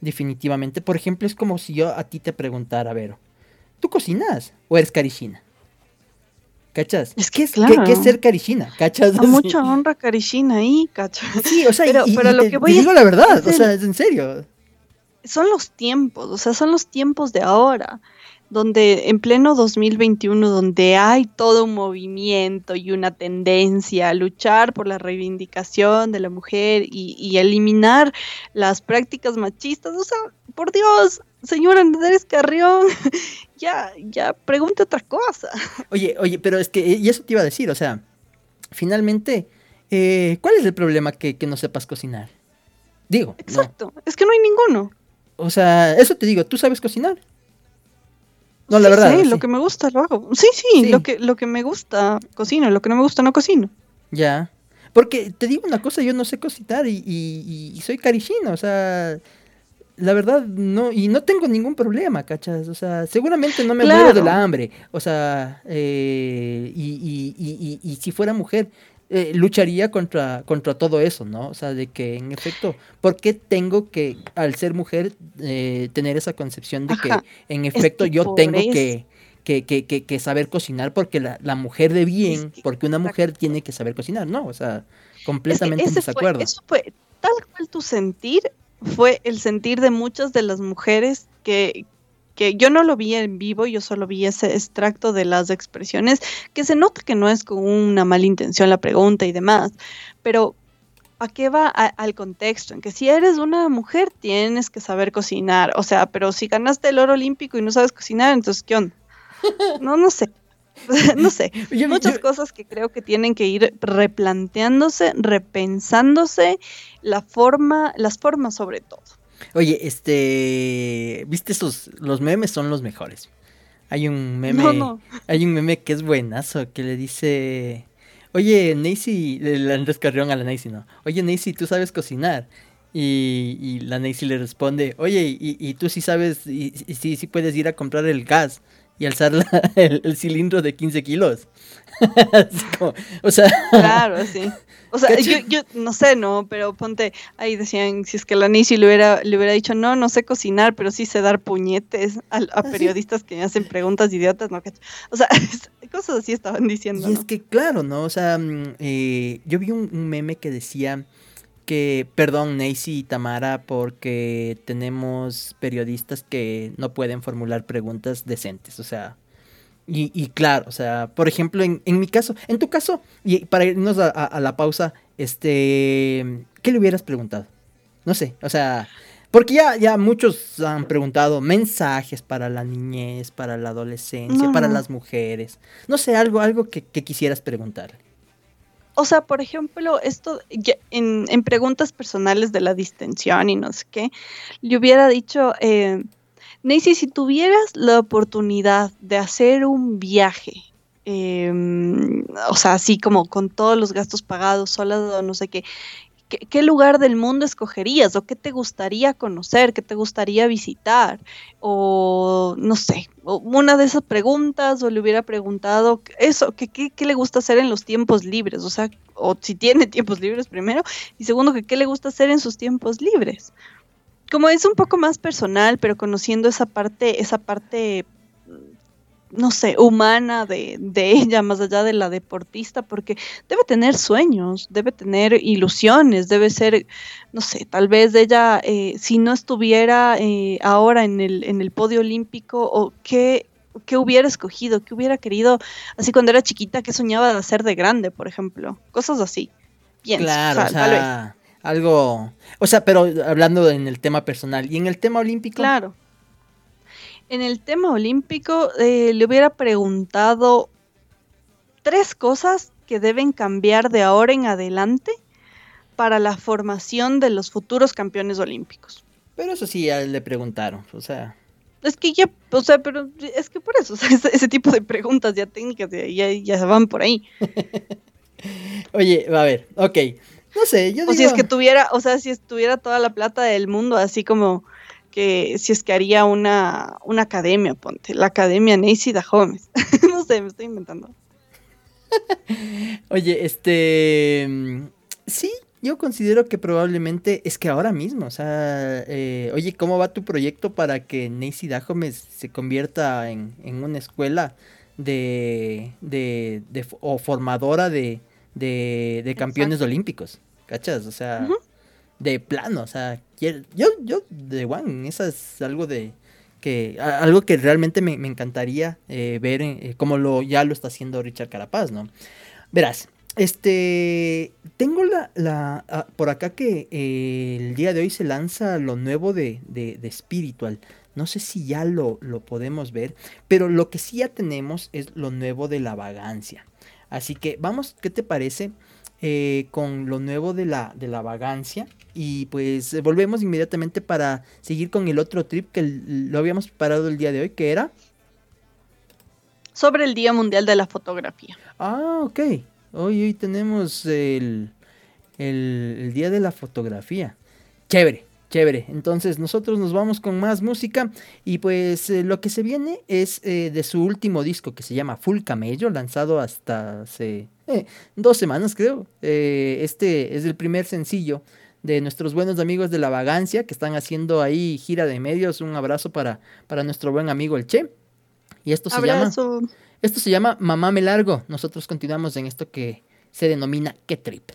definitivamente. Por ejemplo, es como si yo a ti te preguntara, a ver, ¿tú cocinas o eres carichina? ¿Cachas? Es que, es, claro. ¿qué, es ser carichina? ¿Cachas? A mucha honra carichina ahí, ¿cachas? Sí, o sea, pero, lo que voy digo la verdad, o sea, es en serio. Son los tiempos, o sea, son los tiempos de ahora donde en pleno 2021, donde hay todo un movimiento y una tendencia a luchar por la reivindicación de la mujer y, eliminar las prácticas machistas, o sea, por Dios, señor Andrés Carrión, ya, ya, pregunte otra cosa. Oye, oye, pero es que, y eso te iba a decir, o sea, finalmente, eh, ¿cuál es el problema que, no sepas cocinar? Digo. Exacto, es que no hay ninguno. O sea, eso te digo, ¿tú sabes cocinar? No, la verdad. Sí, lo que me gusta lo hago. Sí, sí, Lo, que, lo que me gusta cocino, lo que no me gusta no cocino. Ya. Porque te digo una cosa, yo no sé cocinar y, y, soy carichino, o sea, la verdad no, y no tengo ningún problema, ¿cachas? O sea, seguramente no me muero del hambre, o sea, eh, y, y, y, si fuera mujer, eh, lucharía contra, contra todo eso, ¿no? O sea, de que en efecto, ¿por qué tengo que, al ser mujer, eh, tener esa concepción de que en efecto yo tengo que, que, que, que, saber cocinar porque la, la mujer de bien, porque una mujer tiene que saber cocinar, ¿no? O sea, completamente en desacuerdo. eso fue tal cual tu sentir, fue el sentir de muchas de las mujeres que, que yo no lo vi en vivo, yo solo vi ese extracto de las expresiones, que se nota que no es con una mala intención la pregunta y demás, pero ¿a qué va al contexto? En que si eres una mujer tienes que saber cocinar, o sea, pero si ganaste el oro olímpico y no sabes cocinar, entonces ¿qué onda? No, no sé. no sé, muchas cosas que creo que tienen que ir replanteándose, repensándose la forma, las formas sobre todo. Oye, este, ¿viste esos? Los memes son los mejores. Hay un meme, hay un meme que es buenazo, que le dice, oye, Nacy, el Andrés Carrión a la Nacy, ¿no? Oye, Nacy, ¿tú sabes cocinar? Y, y la Nacy le responde, oye, y, y tú sí sabes, y, y sí, sí puedes ir a comprar el gas y alzar el, cilindro de 15 kilos. o sea... Claro, sí. O sea, yo, yo, no sé, ¿no? Pero ponte, ahí decían, si es que la Nisi le hubiera, le hubiera dicho, no, no sé cocinar, pero sí sé dar puñetes a, a ah, periodistas que me hacen preguntas idiotas, ¿no? O sea, cosas así estaban diciendo. Y es que, claro, ¿no? O sea, mm, eh, yo vi un, meme que decía que, perdón, Nancy y Tamara, porque tenemos periodistas que no pueden formular preguntas decentes, o sea, y, claro, o sea, por ejemplo, en, mi caso, en tu caso, y para irnos a, la pausa, este, ¿qué le hubieras preguntado? No sé, o sea, porque ya, ya muchos han preguntado mensajes para la niñez, para la adolescencia, para las mujeres. No sé, algo, algo que, quisieras preguntar. O sea, por ejemplo, esto en, en, preguntas personales de la distensión y no sé qué, le hubiera dicho, eh, Nancy, si tuvieras la oportunidad de hacer un viaje em, o sea, así como con todos los gastos pagados, sola no sé qué, ¿qué, lugar del mundo escogerías o qué te gustaría conocer, qué te gustaría visitar? O no sé, una de esas preguntas o le hubiera preguntado eso, ¿qué, qué, le gusta hacer en los tiempos libres? O sea, o si tiene tiempos libres primero, y segundo, qué le gusta hacer en sus tiempos libres. Como es un poco más personal, pero conociendo esa parte, esa parte no sé, humana de, ella, más allá de la deportista, porque debe tener sueños, debe tener ilusiones, debe ser, no sé, tal vez ella, eh, si no estuviera eh, ahora en el, en el podio olímpico, o qué, qué hubiera escogido, qué hubiera querido, así cuando era chiquita, qué soñaba de hacer de grande, por ejemplo, cosas así. Bien, claro, o sea, algo, o sea, pero hablando en el tema personal y en el tema olímpico. Claro en el tema olímpico eh, le hubiera preguntado tres cosas que deben cambiar de ahora en adelante para la formación de los futuros campeones olímpicos. Pero eso sí ya le preguntaron, o sea. Es que ya, o sea, pero es que por eso, ese, tipo de preguntas ya técnicas ya, ya, van por ahí. Oye, a ver, ok. No sé, yo digo... O si es que tuviera, o sea, si estuviera toda la plata del mundo, así como que si es que haría una, una academia, ponte, la Academia Neisida Gómez. no sé, me estoy inventando. Oye, este... Sí, yo considero que probablemente es que ahora mismo, o sea, eh, oye, ¿cómo va tu proyecto para que Neisy Gómez se convierta en, en una escuela de, de, de, o formadora de, de, campeones olímpicos? ¿Cachas? O sea, de plano, o sea, yo, yo, de One, eso es algo de, que, algo que realmente me, encantaría eh, ver eh, como lo, ya lo está haciendo Richard Carapaz, ¿no? Verás, este, tengo la, la ah, por acá que eh, el día de hoy se lanza lo nuevo de, de, de Spiritual. No sé si ya lo, lo, podemos ver, pero lo que sí ya tenemos es lo nuevo de la vagancia. Así que vamos, ¿qué te parece? Eh, con lo nuevo de la, de la vagancia. Y pues eh, volvemos inmediatamente para seguir con el otro trip que lo habíamos preparado el día de hoy, que era... Sobre el Día Mundial de la Fotografía. Ah, ok. Hoy, hoy tenemos el, el Día de la Fotografía. Chévere. Chévere, entonces nosotros nos vamos con más música y pues eh, lo que se viene es eh, de su último disco que se llama Full Camello, lanzado hasta hace eh, dos semanas creo. este es el primer sencillo de nuestros buenos amigos de La Vagancia que están haciendo ahí gira de medios. Un abrazo para, para nuestro buen amigo el Che. Y esto se llama... Esto se llama Mamá me largo. Nosotros continuamos en esto que se denomina Que Trip.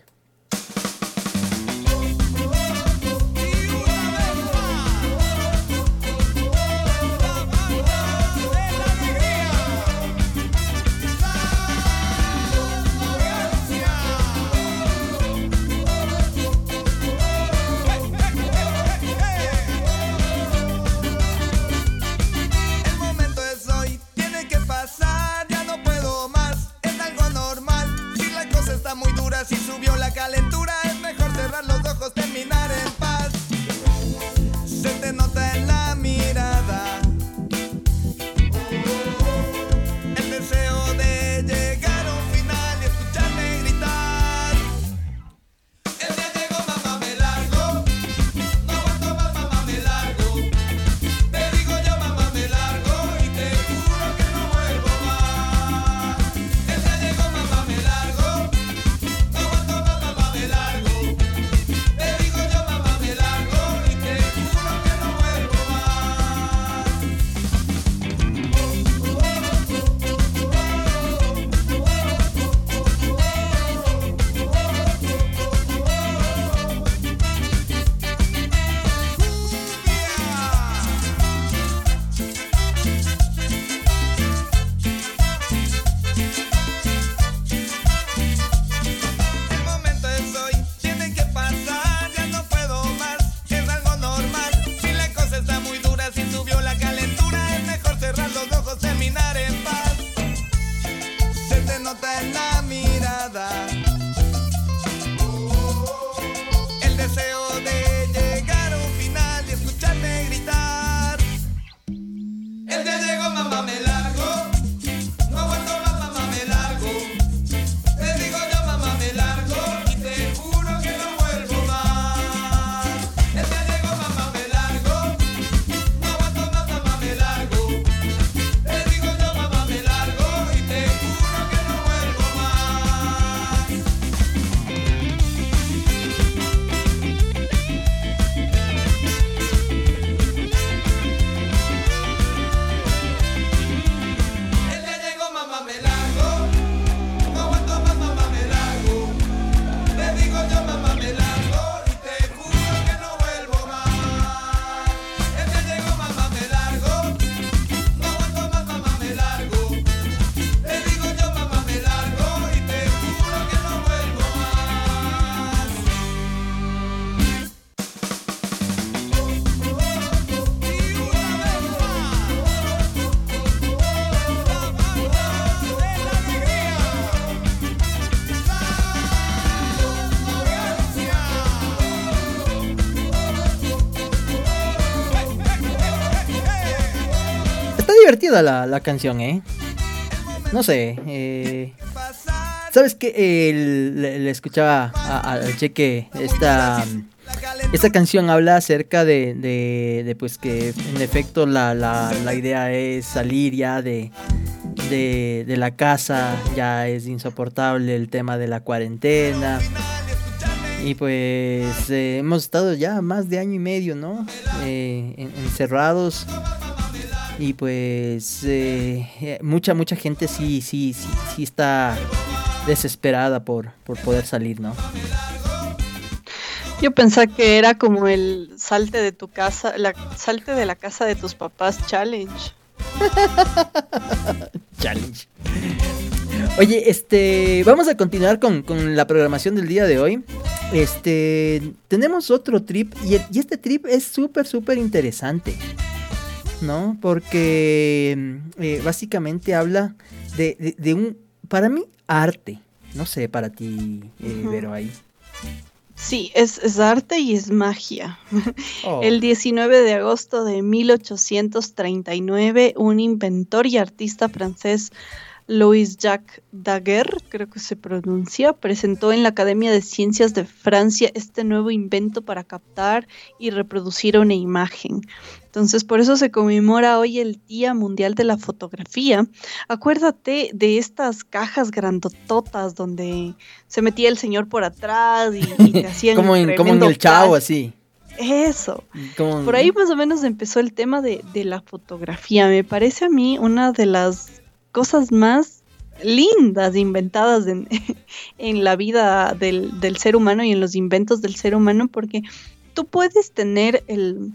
Divertida la, la canción, ¿eh? No sé, eh, ¿sabes qué? le, escuchaba al cheque esta, esta canción habla acerca de, de, pues que en efecto la, la, la idea es salir ya de, de, de, la casa, ya es insoportable el tema de la cuarentena. Y pues eh, hemos estado ya más de año y medio, ¿no? Eh, encerrados. Y pues eh, mucha, mucha gente sí, sí, sí, sí está desesperada por, por poder salir, ¿no? Yo pensaba que era como el salte de tu casa, la salte de la casa de tus papás challenge. challenge. Oye, este, vamos a continuar con, la programación del día de hoy. Este, tenemos otro trip y, este trip es súper, súper interesante. ¿No? Porque mm, eh, básicamente habla de, un, para mí, arte. No sé, para ti, eh, ahí. Sí, es, arte y es magia. Oh. El 19 de agosto de 1839, un inventor y artista francés Louis Jacques Daguerre, creo que se pronuncia, presentó en la Academia de Ciencias de Francia este nuevo invento para captar y reproducir una imagen. Entonces, por eso se conmemora hoy el Día Mundial de la Fotografía. Acuérdate de estas cajas grandototas donde se metía el señor por atrás y, te hacían como en, como en el chavo, así. Eso. Por ahí más o menos empezó el tema de, de la fotografía. Me parece a mí una de las cosas más lindas inventadas en, en la vida del, ser humano y en los inventos del ser humano, porque tú puedes tener el,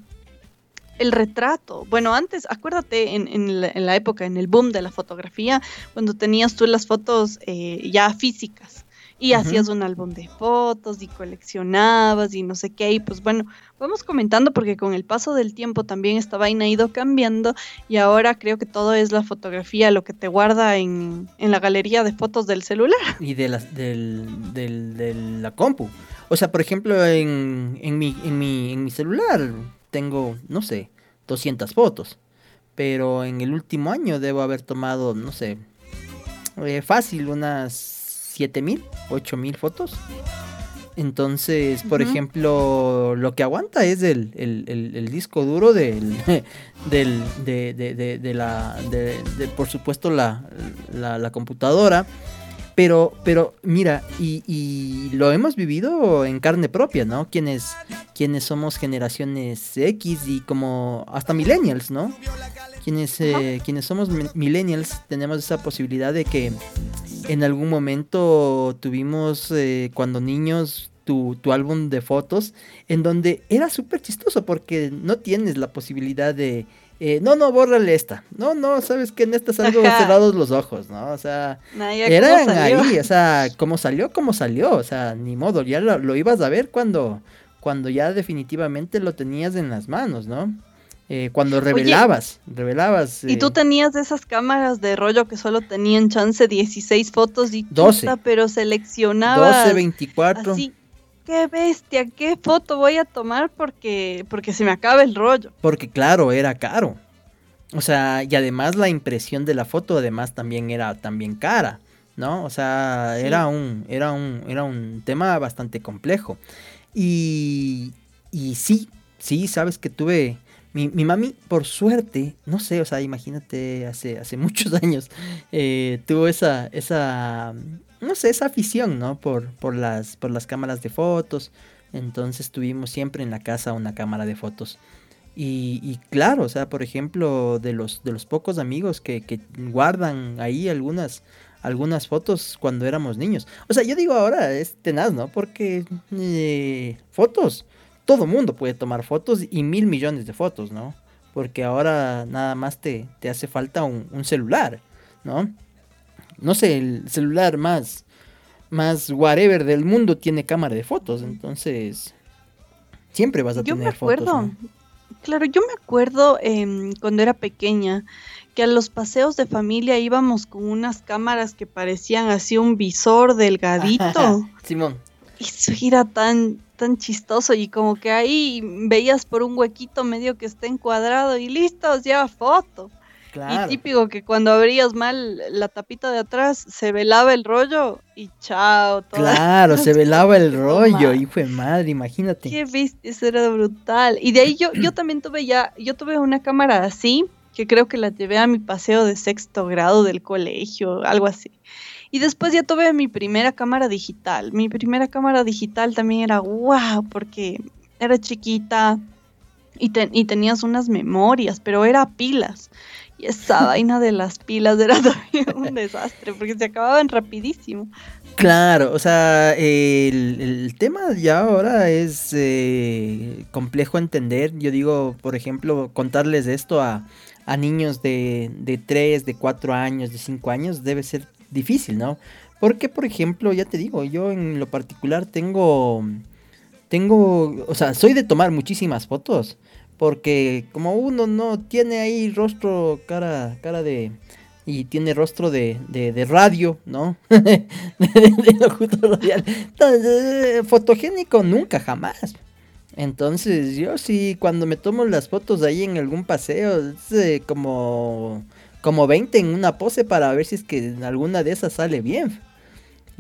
el retrato. Bueno, antes, acuérdate en, la, época, en el boom de la fotografía, cuando tenías tú las fotos eh, ya físicas y hacías un álbum de fotos y coleccionabas y no sé qué. Y pues bueno, vamos comentando porque con el paso del tiempo también esta vaina ha ido cambiando y ahora creo que todo es la fotografía, lo que te guarda en, la galería de fotos del celular. Y de la, del, de la compu. O sea, por ejemplo, en, en, mi, en, mi, en mi celular tengo, no sé, 200 fotos. Pero en el último año debo haber tomado, no sé, eh, fácil, unas 7000, 8000 fotos. Entonces, por ejemplo, lo que aguanta es el, el, disco duro del, del de, de, de, la, de, por supuesto, la, la, computadora. Pero, pero mira, y, y, lo hemos vivido en carne propia, ¿no? Quienes, quienes somos generaciones X y como hasta millennials, ¿no? Quienes, eh, quienes somos millennials tenemos esa posibilidad de que en algún momento tuvimos eh, cuando niños tu, tu, álbum de fotos en donde era súper chistoso porque no tienes la posibilidad de... Eh, no, no, bórrale esta. No, no, sabes que en esta salgo cerrados los ojos, ¿no? O sea, eran ahí, o sea, como salió, como salió, o sea, ni modo, ya lo, lo ibas a ver cuando, cuando ya definitivamente lo tenías en las manos, ¿no? Eh, cuando revelabas, revelabas. Y tú eh, tenías esas cámaras de rollo que solo tenían chance 16 fotos y 12, pero seleccionabas 12, 24. Así, qué bestia, qué foto voy a tomar porque porque se me acaba el rollo. Porque claro, era caro. O sea, y además la impresión de la foto además también era también cara, ¿no? O sea, era un era un era un tema bastante complejo. Y y sí, sí, sabes que tuve mi, mi, mami, por suerte, no sé, o sea, imagínate, hace, hace muchos años, eh, tuvo esa, esa, no sé, esa afición, ¿no? Por, por, las, por las cámaras de fotos. Entonces tuvimos siempre en la casa una cámara de fotos. Y, y claro, o sea, por ejemplo, de los, de los pocos amigos que, que guardan ahí algunas, algunas fotos cuando éramos niños. O sea, yo digo ahora es tenaz, ¿no? Porque eh, fotos todo mundo puede tomar fotos y mil millones de fotos, ¿no? Porque ahora nada más te, te hace falta un, celular, ¿no? No sé, el celular más, más whatever del mundo tiene cámara de fotos, entonces siempre vas a yo tener me acuerdo, Claro, yo me acuerdo em, cuando era pequeña que a los paseos de familia íbamos con unas cámaras que parecían así un visor delgadito. Simón. Y su gira tan tan chistoso y como que ahí veías por un huequito medio que está encuadrado y listo, lleva foto. Y típico que cuando abrías mal la tapita de atrás, se velaba el rollo y chao. Claro, se velaba el rollo, hijo de madre, imagínate. Qué viste, eso era brutal. Y de ahí yo, yo también tuve ya, yo tuve una cámara así, que creo que la llevé a mi paseo de sexto grado del colegio, algo así. Y después ya tuve mi primera cámara digital. Mi primera cámara digital también era wow, porque era chiquita y, y tenías unas memorias, pero era pilas. Y esa vaina de las pilas era también un desastre porque se acababan rapidísimo. Claro, o sea, el, tema ya ahora es eh, complejo entender. Yo digo, por ejemplo, contarles esto a, a niños de, de 3, de 4 años, de 5 años, debe ser difícil, ¿no? Porque, por ejemplo, ya te digo, yo en lo particular tengo, tengo, o sea, soy de tomar muchísimas fotos. Porque como uno no tiene ahí rostro, cara, cara de... Y tiene rostro de, de, radio, ¿no? de, locutor radial. Eh, fotogénico nunca, jamás. Entonces yo sí, cuando me tomo las fotos ahí en algún paseo, es eh, como, como 20 en una pose para ver si es que alguna de esas sale bien.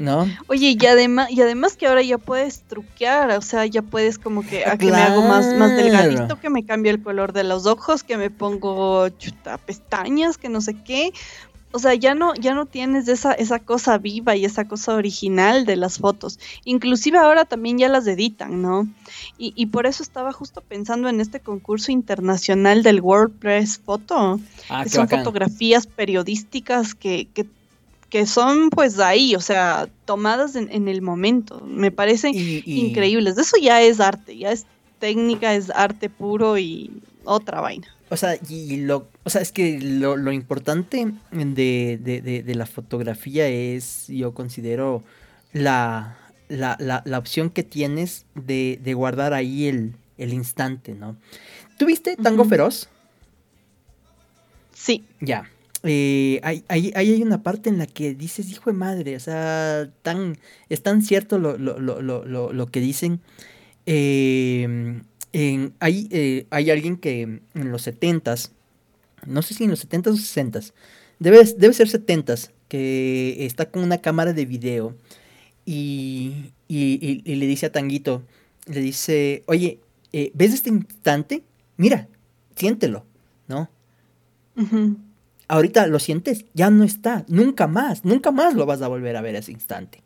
¿No? Oye, y además, y además que ahora ya puedes truquear, o sea, ya puedes como que a que me hago más, más delgadito, que me cambie el color de los ojos, que me pongo chuta, pestañas, que no sé qué. O sea, ya no, ya no tienes esa, esa cosa viva y esa cosa original de las fotos. Inclusive ahora también ya las editan, ¿no? Y, y por eso estaba justo pensando en este concurso internacional del WordPress Photo. Ah, que son fotografías periodísticas que, que que son pues ahí, o sea, tomadas en, el momento. Me parecen increíbles. Eso ya es arte, ya es técnica, es arte puro y otra vaina. O sea, y lo, o sea, es que lo, importante de, la fotografía es, yo considero, la, la, opción que tienes de, guardar ahí el, instante, ¿no? ¿Tuviste Tango Feroz? Sí. Ya. Eh, hay, hay, una parte en la que dices, hijo de madre, o sea, tan, es tan cierto lo, lo, lo, lo, lo que dicen. Em, hay, eh, hay alguien que en los 70s, no sé si en los 70s o 60s, debe, debe ser 70s, que está con una cámara de video y, y, le dice a Tanguito, le dice, oye, eh, ¿ves este instante? Mira, siéntelo, ¿no? Ahorita lo sientes, ya no está, nunca más, nunca más lo vas a volver a ver ese instante.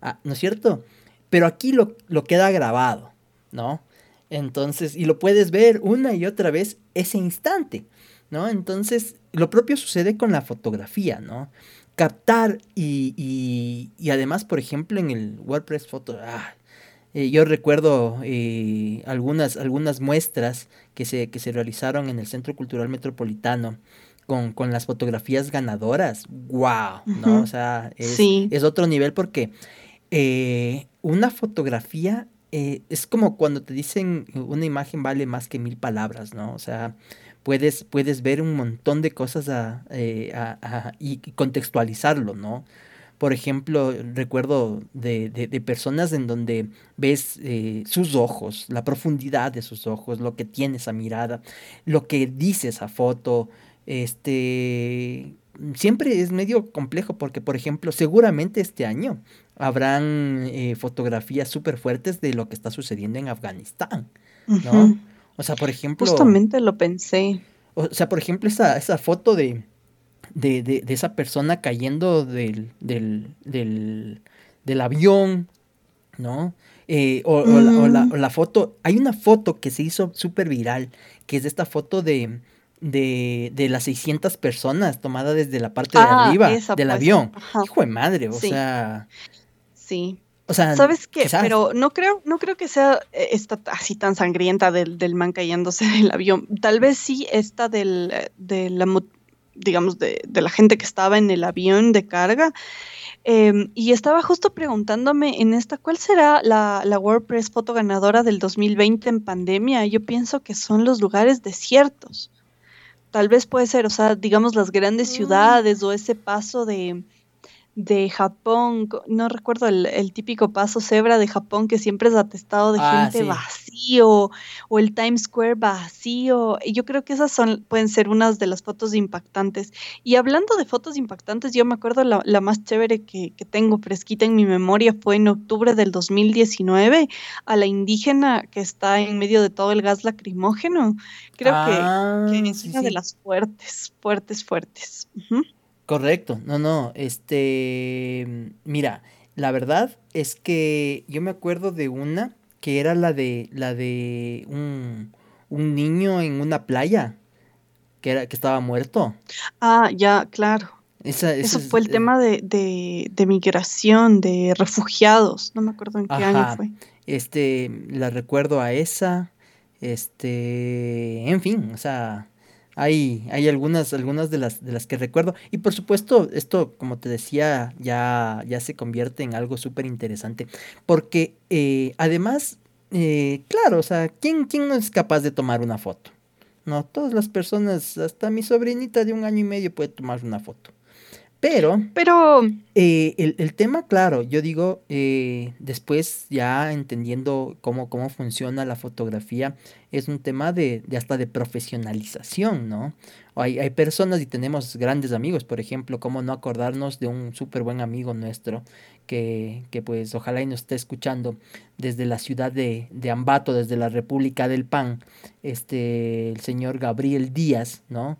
Ah, ¿No es cierto? Pero aquí lo, lo, queda grabado, ¿no? Entonces, y lo puedes ver una y otra vez ese instante, ¿no? Entonces, lo propio sucede con la fotografía, ¿no? Captar y, y, además, por ejemplo, en el WordPress Photo, ah, eh, yo recuerdo eh, algunas, algunas muestras que se, que se realizaron en el Centro Cultural Metropolitano con, con las fotografías ganadoras, wow, ¿no? O sea, es, es otro nivel porque eh, una fotografía eh, es como cuando te dicen una imagen vale más que mil palabras, ¿no? O sea, puedes, puedes ver un montón de cosas eh, y contextualizarlo, ¿no? Por ejemplo, recuerdo de, de, personas en donde ves sus ojos, la profundidad de sus ojos, lo que tiene esa mirada, lo que dice esa foto, este siempre es medio complejo porque, por ejemplo, seguramente este año habrán eh, fotografías súper fuertes de lo que está sucediendo en Afganistán, ¿no? O sea, por ejemplo... Justamente lo pensé. O sea, por ejemplo, esa, esa foto de, de, de, de, esa persona cayendo del, del, del, del avión, ¿no? Eh, o, o, la, o, la, foto, hay una foto que se hizo súper viral, que es esta foto de, de, de las 600 personas tomada desde la parte de ah, arriba del avión. Hijo de madre, o sea. Sí. O sea, ¿sabes qué? Pero no creo, no creo que sea eh, esta así tan sangrienta del, del man cayéndose del avión. Tal vez sí esta del, de la, digamos, de, de, la gente que estaba en el avión de carga. Em, y estaba justo preguntándome en esta, ¿cuál será la, la, WordPress foto ganadora del 2020 en pandemia? Yo pienso que son los lugares desiertos tal vez puede ser, o sea, digamos las grandes mm. ciudades o ese paso de, de Japón, no recuerdo el, típico paso cebra de Japón que siempre es atestado de ah, gente vacío o el Times Square vacío. Y yo creo que esas son, pueden ser unas de las fotos impactantes. Y hablando de fotos impactantes, yo me acuerdo la, la más chévere que, que, tengo fresquita en mi memoria fue en octubre del 2019 a la indígena que está en medio de todo el gas lacrimógeno. Creo que, ah, es una de las fuertes, fuertes, fuertes. Correcto, no, no, este, mira, la verdad es que yo me acuerdo de una que era la de, la de un, un niño en una playa, que, era, que estaba muerto. Ah, ya, claro. Eso fue el tema de, de, migración, de refugiados, no me acuerdo en qué año fue. Este, la recuerdo a esa, este, en fin, o sea, hay, hay algunas, algunas de las, de las que recuerdo. Y por supuesto, esto, como te decía, ya, ya se convierte en algo súper interesante. Porque eh, además, eh, claro, o sea, ¿quién, ¿quién no es capaz de tomar una foto? No, todas las personas, hasta mi sobrinita de un año y medio puede tomar una foto. Pero, pero eh, el, tema, claro, yo digo, eh, después ya entendiendo cómo, cómo funciona la fotografía, es un tema de, hasta de profesionalización, ¿no? Hay, hay, personas y tenemos grandes amigos, por ejemplo, cómo no acordarnos de un súper buen amigo nuestro que, que, pues ojalá y nos esté escuchando desde la ciudad de, de, Ambato, desde la República del Pan, este, el señor Gabriel Díaz, ¿no?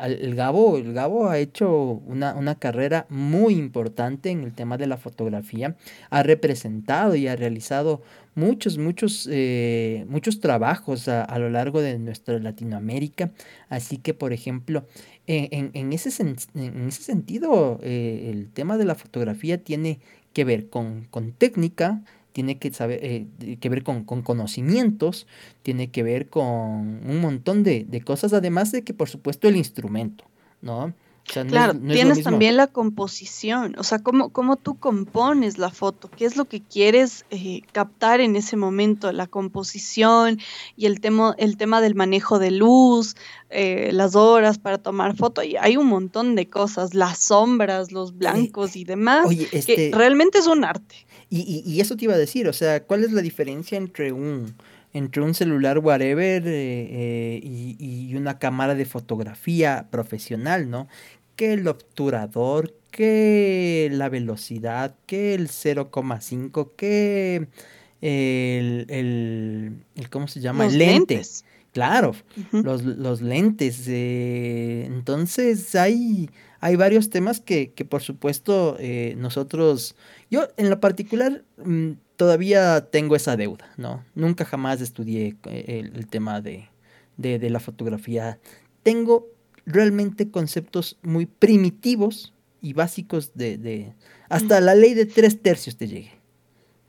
el, Gabo, el Gabo ha hecho una, una, carrera muy importante en el tema de la fotografía, ha representado y ha realizado muchos, muchos, eh, muchos trabajos a, lo largo de nuestra Latinoamérica, así que por ejemplo, en, en, ese, en ese, sentido, eh, el tema de la fotografía tiene que ver con, con técnica, tiene que, saber, eh, que ver con, conocimientos, tiene que ver con un montón de, cosas, además de que por supuesto el instrumento, ¿no? Claro, tienes también la composición, o sea, cómo, cómo tú compones la foto, qué es lo que quieres eh, captar en ese momento, la composición y el tema, el tema del manejo de luz, eh, las horas para tomar foto, y hay un montón de cosas, las sombras, los blancos y demás, que este realmente es un arte. Y, eso te iba a decir, o sea, ¿cuál es la diferencia entre un, entre un celular whatever eh, eh, y, una cámara de fotografía profesional, ¿no? Que el obturador, que la velocidad, que el 0,5, que el, el, ¿cómo se llama? el lente. Lentes. Claro, los, los, lentes. Eh, entonces hay, hay varios temas que, que por supuesto nosotros yo, en lo particular, mm, todavía tengo esa deuda, ¿no? Nunca jamás estudié eh, el, tema de, la fotografía. Tengo realmente conceptos muy primitivos y básicos de... hasta la ley de tres tercios te llegué,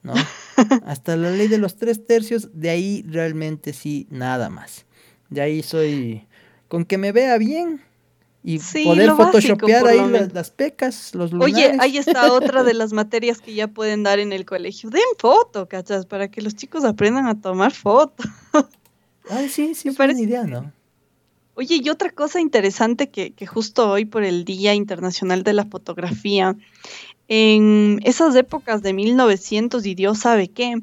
¿no? hasta la ley de los tres tercios, de ahí realmente sí, nada más. De ahí soy... Con que me vea bien, y poder photoshopear ahí las, pecas, los lunares. Oye, ahí está otra de las materias que ya pueden dar en el colegio. Den foto, ¿cachas? Para que los chicos aprendan a tomar fotos. Ay, sí, sí, me parece idea, ¿no? Oye, y otra cosa interesante que, que justo hoy por el Día Internacional de la Fotografía, en esas épocas de 1900 y Dios sabe qué,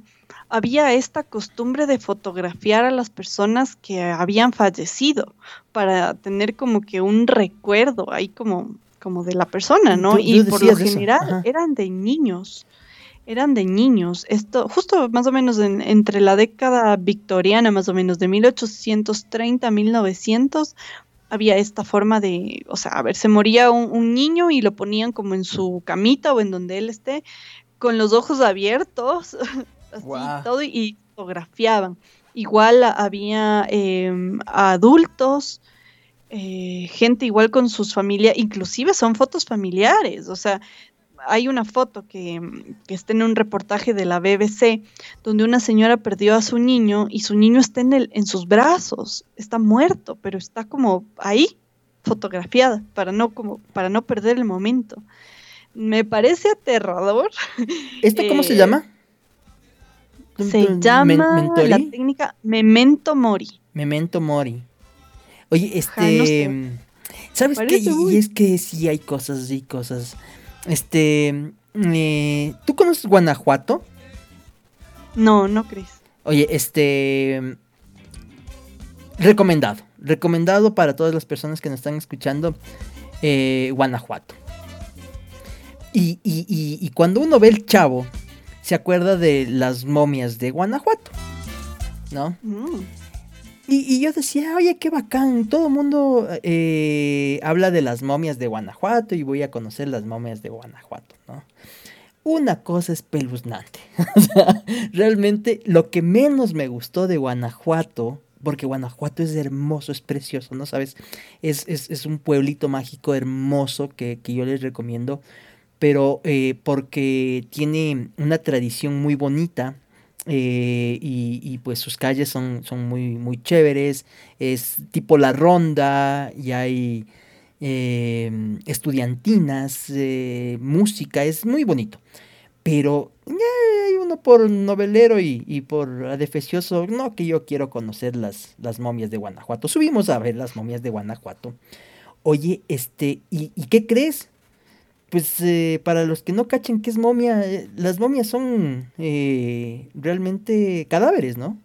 había esta costumbre de fotografiar a las personas que habían fallecido para tener como que un recuerdo ahí como, como de la persona, ¿no? y por lo general eran de niños, eran de niños. Esto, justo más o menos entre la década victoriana, más o menos de 1830 a 1900, había esta forma de, o sea, a ver, se moría un, un, niño y lo ponían como en su camita o en donde él esté, con los ojos abiertos, así todo y fotografiaban. Igual había em, adultos, eh, gente igual con sus familias, inclusive son fotos familiares, o sea, hay una foto que, que, está en un reportaje de la BBC donde una señora perdió a su niño y su niño está en, el, en sus brazos, está muerto, pero está como ahí, fotografiada, para no, como, para no perder el momento. Me parece aterrador. ¿Esta cómo se eh, llama? Se llama la técnica Memento Mori. Memento Mori. Oye, este. ¿Sabes qué? Y es que sí hay cosas y cosas. Este, eh, ¿tú conoces Guanajuato? No, no Cris. Oye, este, recomendado, recomendado para todas las personas que nos están escuchando, eh, Guanajuato. Y, y, y, cuando uno ve el chavo, se acuerda de las momias de Guanajuato, ¿no? Mm. Y, yo decía, oye, qué bacán, todo el mundo eh, habla de las momias de Guanajuato y voy a conocer las momias de Guanajuato, ¿no? Una cosa espeluznante. o sea, realmente lo que menos me gustó de Guanajuato, porque Guanajuato es hermoso, es precioso, ¿no sabes? Es, es, un pueblito mágico hermoso que, que yo les recomiendo, pero eh, porque tiene una tradición muy bonita eh, y, pues sus calles son, son muy, muy chéveres. Es tipo la ronda y hay em, estudiantinas, eh, música, es muy bonito. Pero hay uno por novelero y, por adefesioso, no que yo quiero conocer las, las momias de Guanajuato. Subimos a ver las momias de Guanajuato. Oye, este, ¿y, y qué crees? Pues eh, para los que no cachen qué es momia, eh, las momias son eh, realmente cadáveres, ¿no?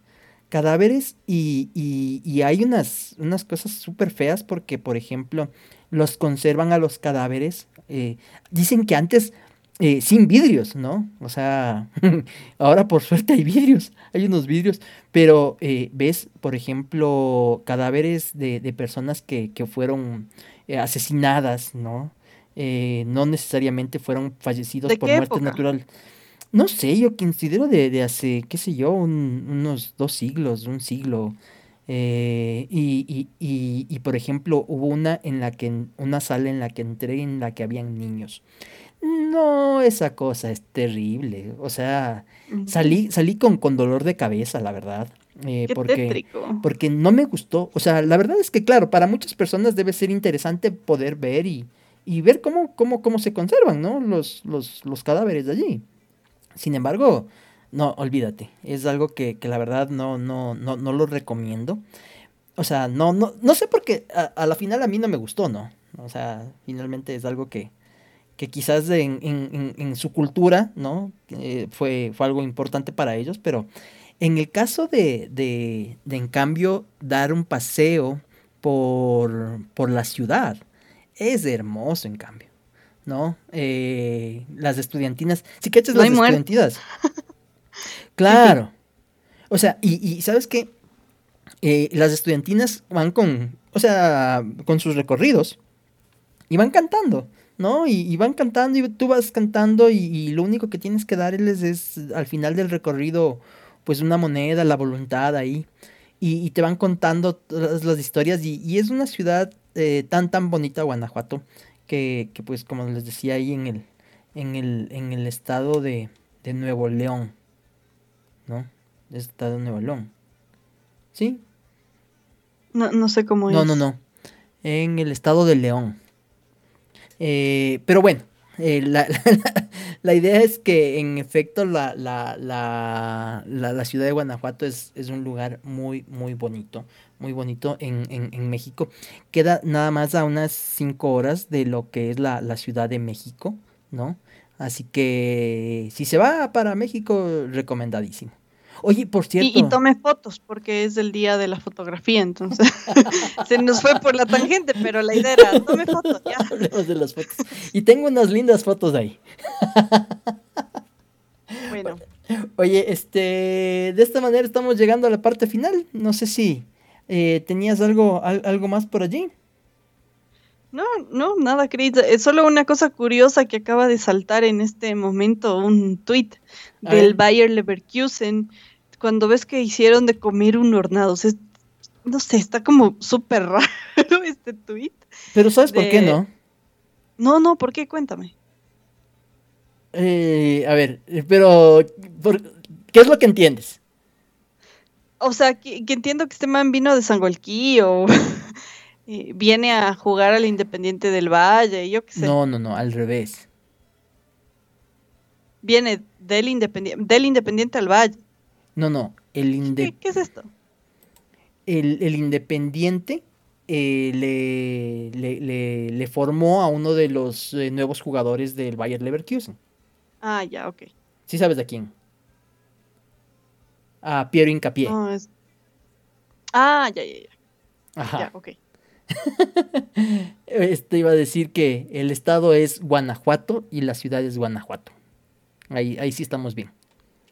Cadáveres y, y, hay unas, unas cosas súper feas porque, por ejemplo, los conservan a los cadáveres. dicen que antes sin vidrios, ¿no? O sea, ahora por suerte hay vidrios, hay unos vidrios, pero ves, por ejemplo, cadáveres de, de personas que, que fueron asesinadas, ¿no? Eh, no necesariamente fueron fallecidos por muerte natural. No sé, yo considero de, de hace, qué sé yo, unos dos siglos, un siglo. Eh, y, y, y, y, por ejemplo, hubo una en la que, una sala en la que entré en la que habían niños. No, esa cosa es terrible. O sea, salí, salí con, con dolor de cabeza, la verdad. Eh, porque, porque no me gustó. O sea, la verdad es que, claro, para muchas personas debe ser interesante poder ver y, y ver cómo, cómo, cómo se conservan, ¿no? Los, los, los cadáveres allí. Sin embargo, no, olvídate. Es algo que, que la verdad no, no, no, no lo recomiendo. O sea, no, no, no sé por qué a, la final a mí no me gustó, ¿no? O sea, finalmente es algo que, que quizás en, en, en, su cultura, ¿no? Eh, fue, fue algo importante para ellos, pero en el caso de, de, de en cambio, dar un paseo por, por la ciudad, es hermoso en cambio, ¿no? Eh, las estudiantinas, sí que las estudiantinas. claro. O sea, y, ¿sabes qué? Eh, las estudiantinas van con, o sea, con sus recorridos y van cantando, ¿no? Y, van cantando y tú vas cantando y, lo único que tienes que darles es al final del recorrido, pues una moneda, la voluntad ahí. Y, te van contando todas las historias y es una ciudad eh, tan tan bonita Guanajuato que, que, pues como les decía ahí en el en el, en el estado de, de Nuevo León ¿no? estado de Nuevo León ¿sí? No, no sé cómo es no no no en el estado de León eh, pero bueno eh, la, la, idea es que en efecto la, la, ciudad de Guanajuato es, es, un lugar muy, muy bonito, muy bonito en, en, México. Queda nada más a unas 5 horas de lo que es la, Ciudad de México, ¿no? Así que si se va para México, recomendadísimo. Oye, por cierto. Y, tome fotos, porque es el día de la fotografía, entonces se nos fue por la tangente, pero la idea era, tome fotos, ya. Hablemos de las fotos. Y tengo unas lindas fotos ahí. bueno. Oye, este, de esta manera estamos llegando a la parte final. No sé si eh, ¿Tenías algo, algo más por allí? No, no, nada, Chris. Es solo una cosa curiosa que acaba de saltar en este momento, un tweet del Bayer Leverkusen, cuando ves que hicieron de comer un hornado. no sé, está como súper raro este tweet. Pero ¿sabes por qué no? No, no, ¿por qué? Cuéntame. Eh, a ver, pero ¿qué es lo que entiendes? O sea, que, entiendo que este man vino de Sangolquí o viene a jugar al Independiente del Valle, yo qué sé. No, no, no, al revés. Viene del Independiente, del Independiente al Valle. No, no, el ¿Qué, es esto? El, el Independiente eh, le, le, formó a uno de los eh, nuevos jugadores del Bayer Leverkusen. Ah, ya, ok. ¿Sí sabes de quién? A Piero Incapié. Ah, ya, ya, ya. Ajá. Ya, ok. este iba a decir que el estado es Guanajuato y la ciudad es Guanajuato. Ahí, ahí sí estamos bien.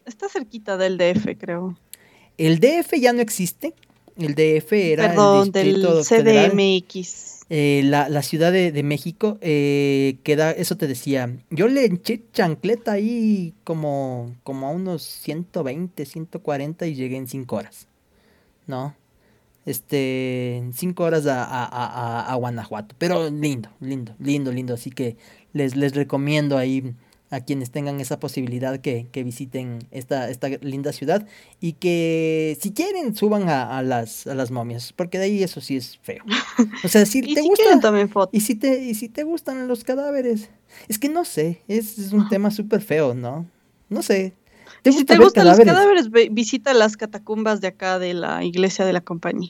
Está cerquita del DF, creo. El DF ya no existe. El DF era Perdón, del CDMX. Eh, la, Ciudad de, México eh, queda, eso te decía, yo le eché chancleta ahí como, como a unos 120, 140 y llegué en 5 horas. ¿No? Este, 5 horas a, a, a, Guanajuato. Pero lindo, lindo, lindo, lindo. Así que les, les recomiendo ahí a quienes tengan esa posibilidad que, visiten esta, esta linda ciudad y que si quieren suban a, las, a las momias, porque de ahí eso sí es feo. O sea, si te gusta, y si te y si te gustan los cadáveres, es que no sé, es, un tema súper feo, ¿no? No sé. ¿Te si te gustan los cadáveres, visita las catacumbas de acá de la iglesia de la compañía.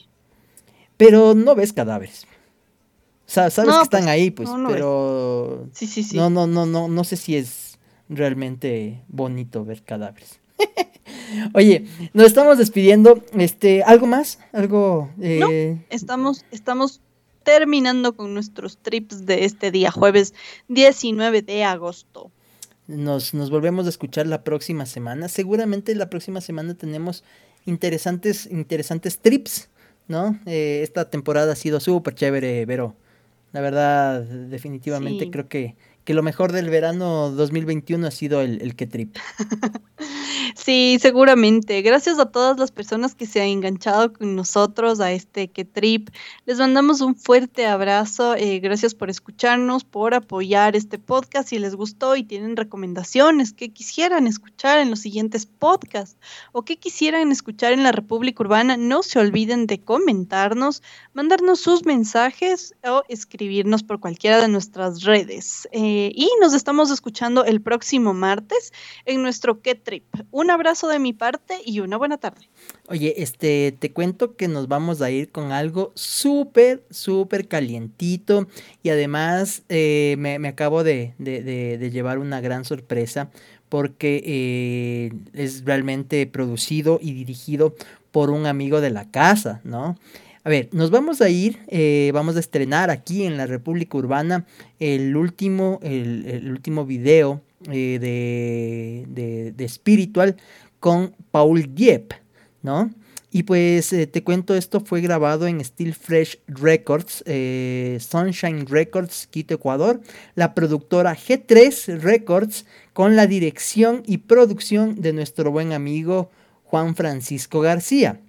Pero no ves cadáveres. O sea, sabes que están pues, ahí, pues, pero sí, sí, sí. No, no, no, no, no sé si es realmente bonito ver cadáveres. Oye, nos estamos despidiendo. Este, ¿algo más? ¿Algo? Eh? estamos, estamos terminando con nuestros trips de este día, jueves 19 de agosto. Nos, nos volvemos a escuchar la próxima semana. Seguramente la próxima semana tenemos interesantes, interesantes trips, ¿no? Eh, esta temporada ha sido súper chévere, pero la verdad, definitivamente creo que que lo mejor del verano 2021 ha sido el, el que trip. Sí, seguramente. Gracias a todas las personas que se han enganchado con nosotros a este que trip. Les mandamos un fuerte abrazo. Eh, gracias por escucharnos, por apoyar este podcast. Si les gustó y tienen recomendaciones que quisieran escuchar en los siguientes podcasts o que quisieran escuchar en la República Urbana, no se olviden de comentarnos, mandarnos sus mensajes o escribirnos por cualquiera de nuestras redes. Eh, y nos estamos escuchando el próximo martes en nuestro que trip. Un abrazo de mi parte y una buena tarde. Oye, este, te cuento que nos vamos a ir con algo súper, súper calientito y además eh, me, acabo de, llevar una gran sorpresa porque eh, es realmente producido y dirigido por un amigo de la casa, ¿no? A ver, nos vamos a ir, eh, vamos a estrenar aquí en la República Urbana el último, el último video eh, de, de, Spiritual con Paul Diep, ¿no? Y pues eh, te cuento, esto fue grabado en Still Fresh Records, Sunshine Records, Quito, Ecuador, la productora G3 Records, con la dirección y producción de nuestro buen amigo Juan Francisco García,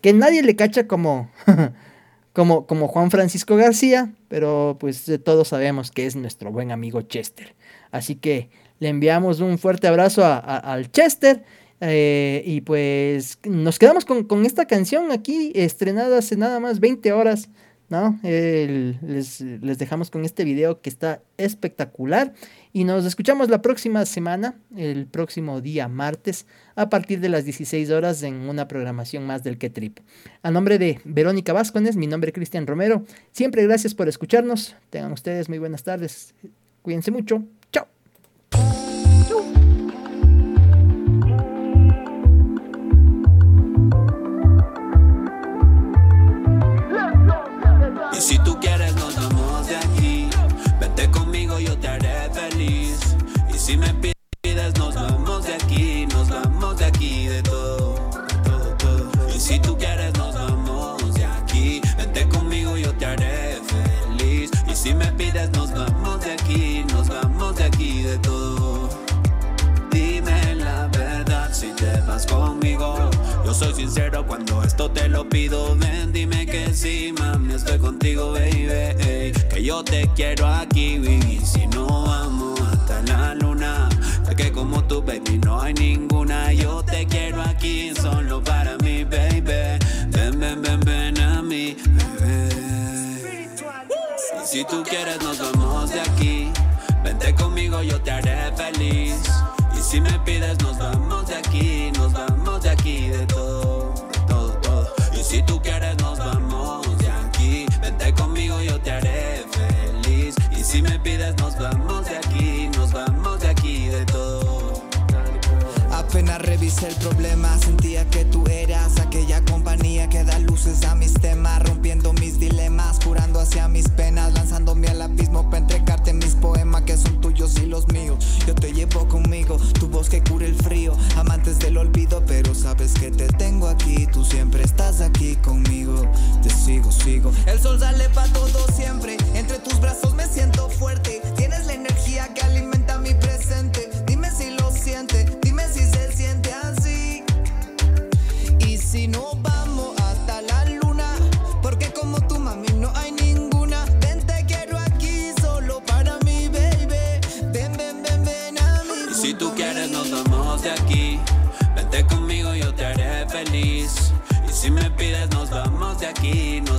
que nadie le cacha como, como, como Juan Francisco García, pero pues todos sabemos que es nuestro buen amigo Chester. Así que le enviamos un fuerte abrazo al Chester. Eh, y pues nos quedamos con, esta canción aquí, estrenada hace nada más 20 horas. ¿No? les, les, dejamos con este video que está espectacular. Y nos escuchamos la próxima semana, el próximo día martes, a partir de las 16 horas en una programación más del Que Trip. A nombre de Verónica Vázquez, mi nombre es Cristian Romero. Siempre gracias por escucharnos. Tengan ustedes muy buenas tardes. Cuídense mucho. Soy sincero cuando esto te lo pido. Ven, dime que sí, mami, estoy contigo, baby. que yo te quiero aquí, y si no vamos hasta la luna. Sé que como tu baby no hay ninguna. Yo te quiero aquí solo para mí, baby. Ven, ven, ven, ven a mí, bebé. Y si tú quieres, nos vamos de aquí. Vente conmigo, yo te haré feliz. Y si me pides, nos vamos de aquí, nos vamos es el problema. Sentía que tú eras aquella compañía que da luces a mis temas, rompiendo mis dilemas, curando hacia mis penas, lanzándome al abismo para entregarte mis poemas que son tuyos y los míos. Yo te llevo conmigo, tu voz que cura el frío, amantes del olvido, pero sabes que te tengo aquí, tú siempre estás aquí conmigo. Te sigo, sigo. El sol sale para todo siempre, entre tus brazos me siento fuerte aquí no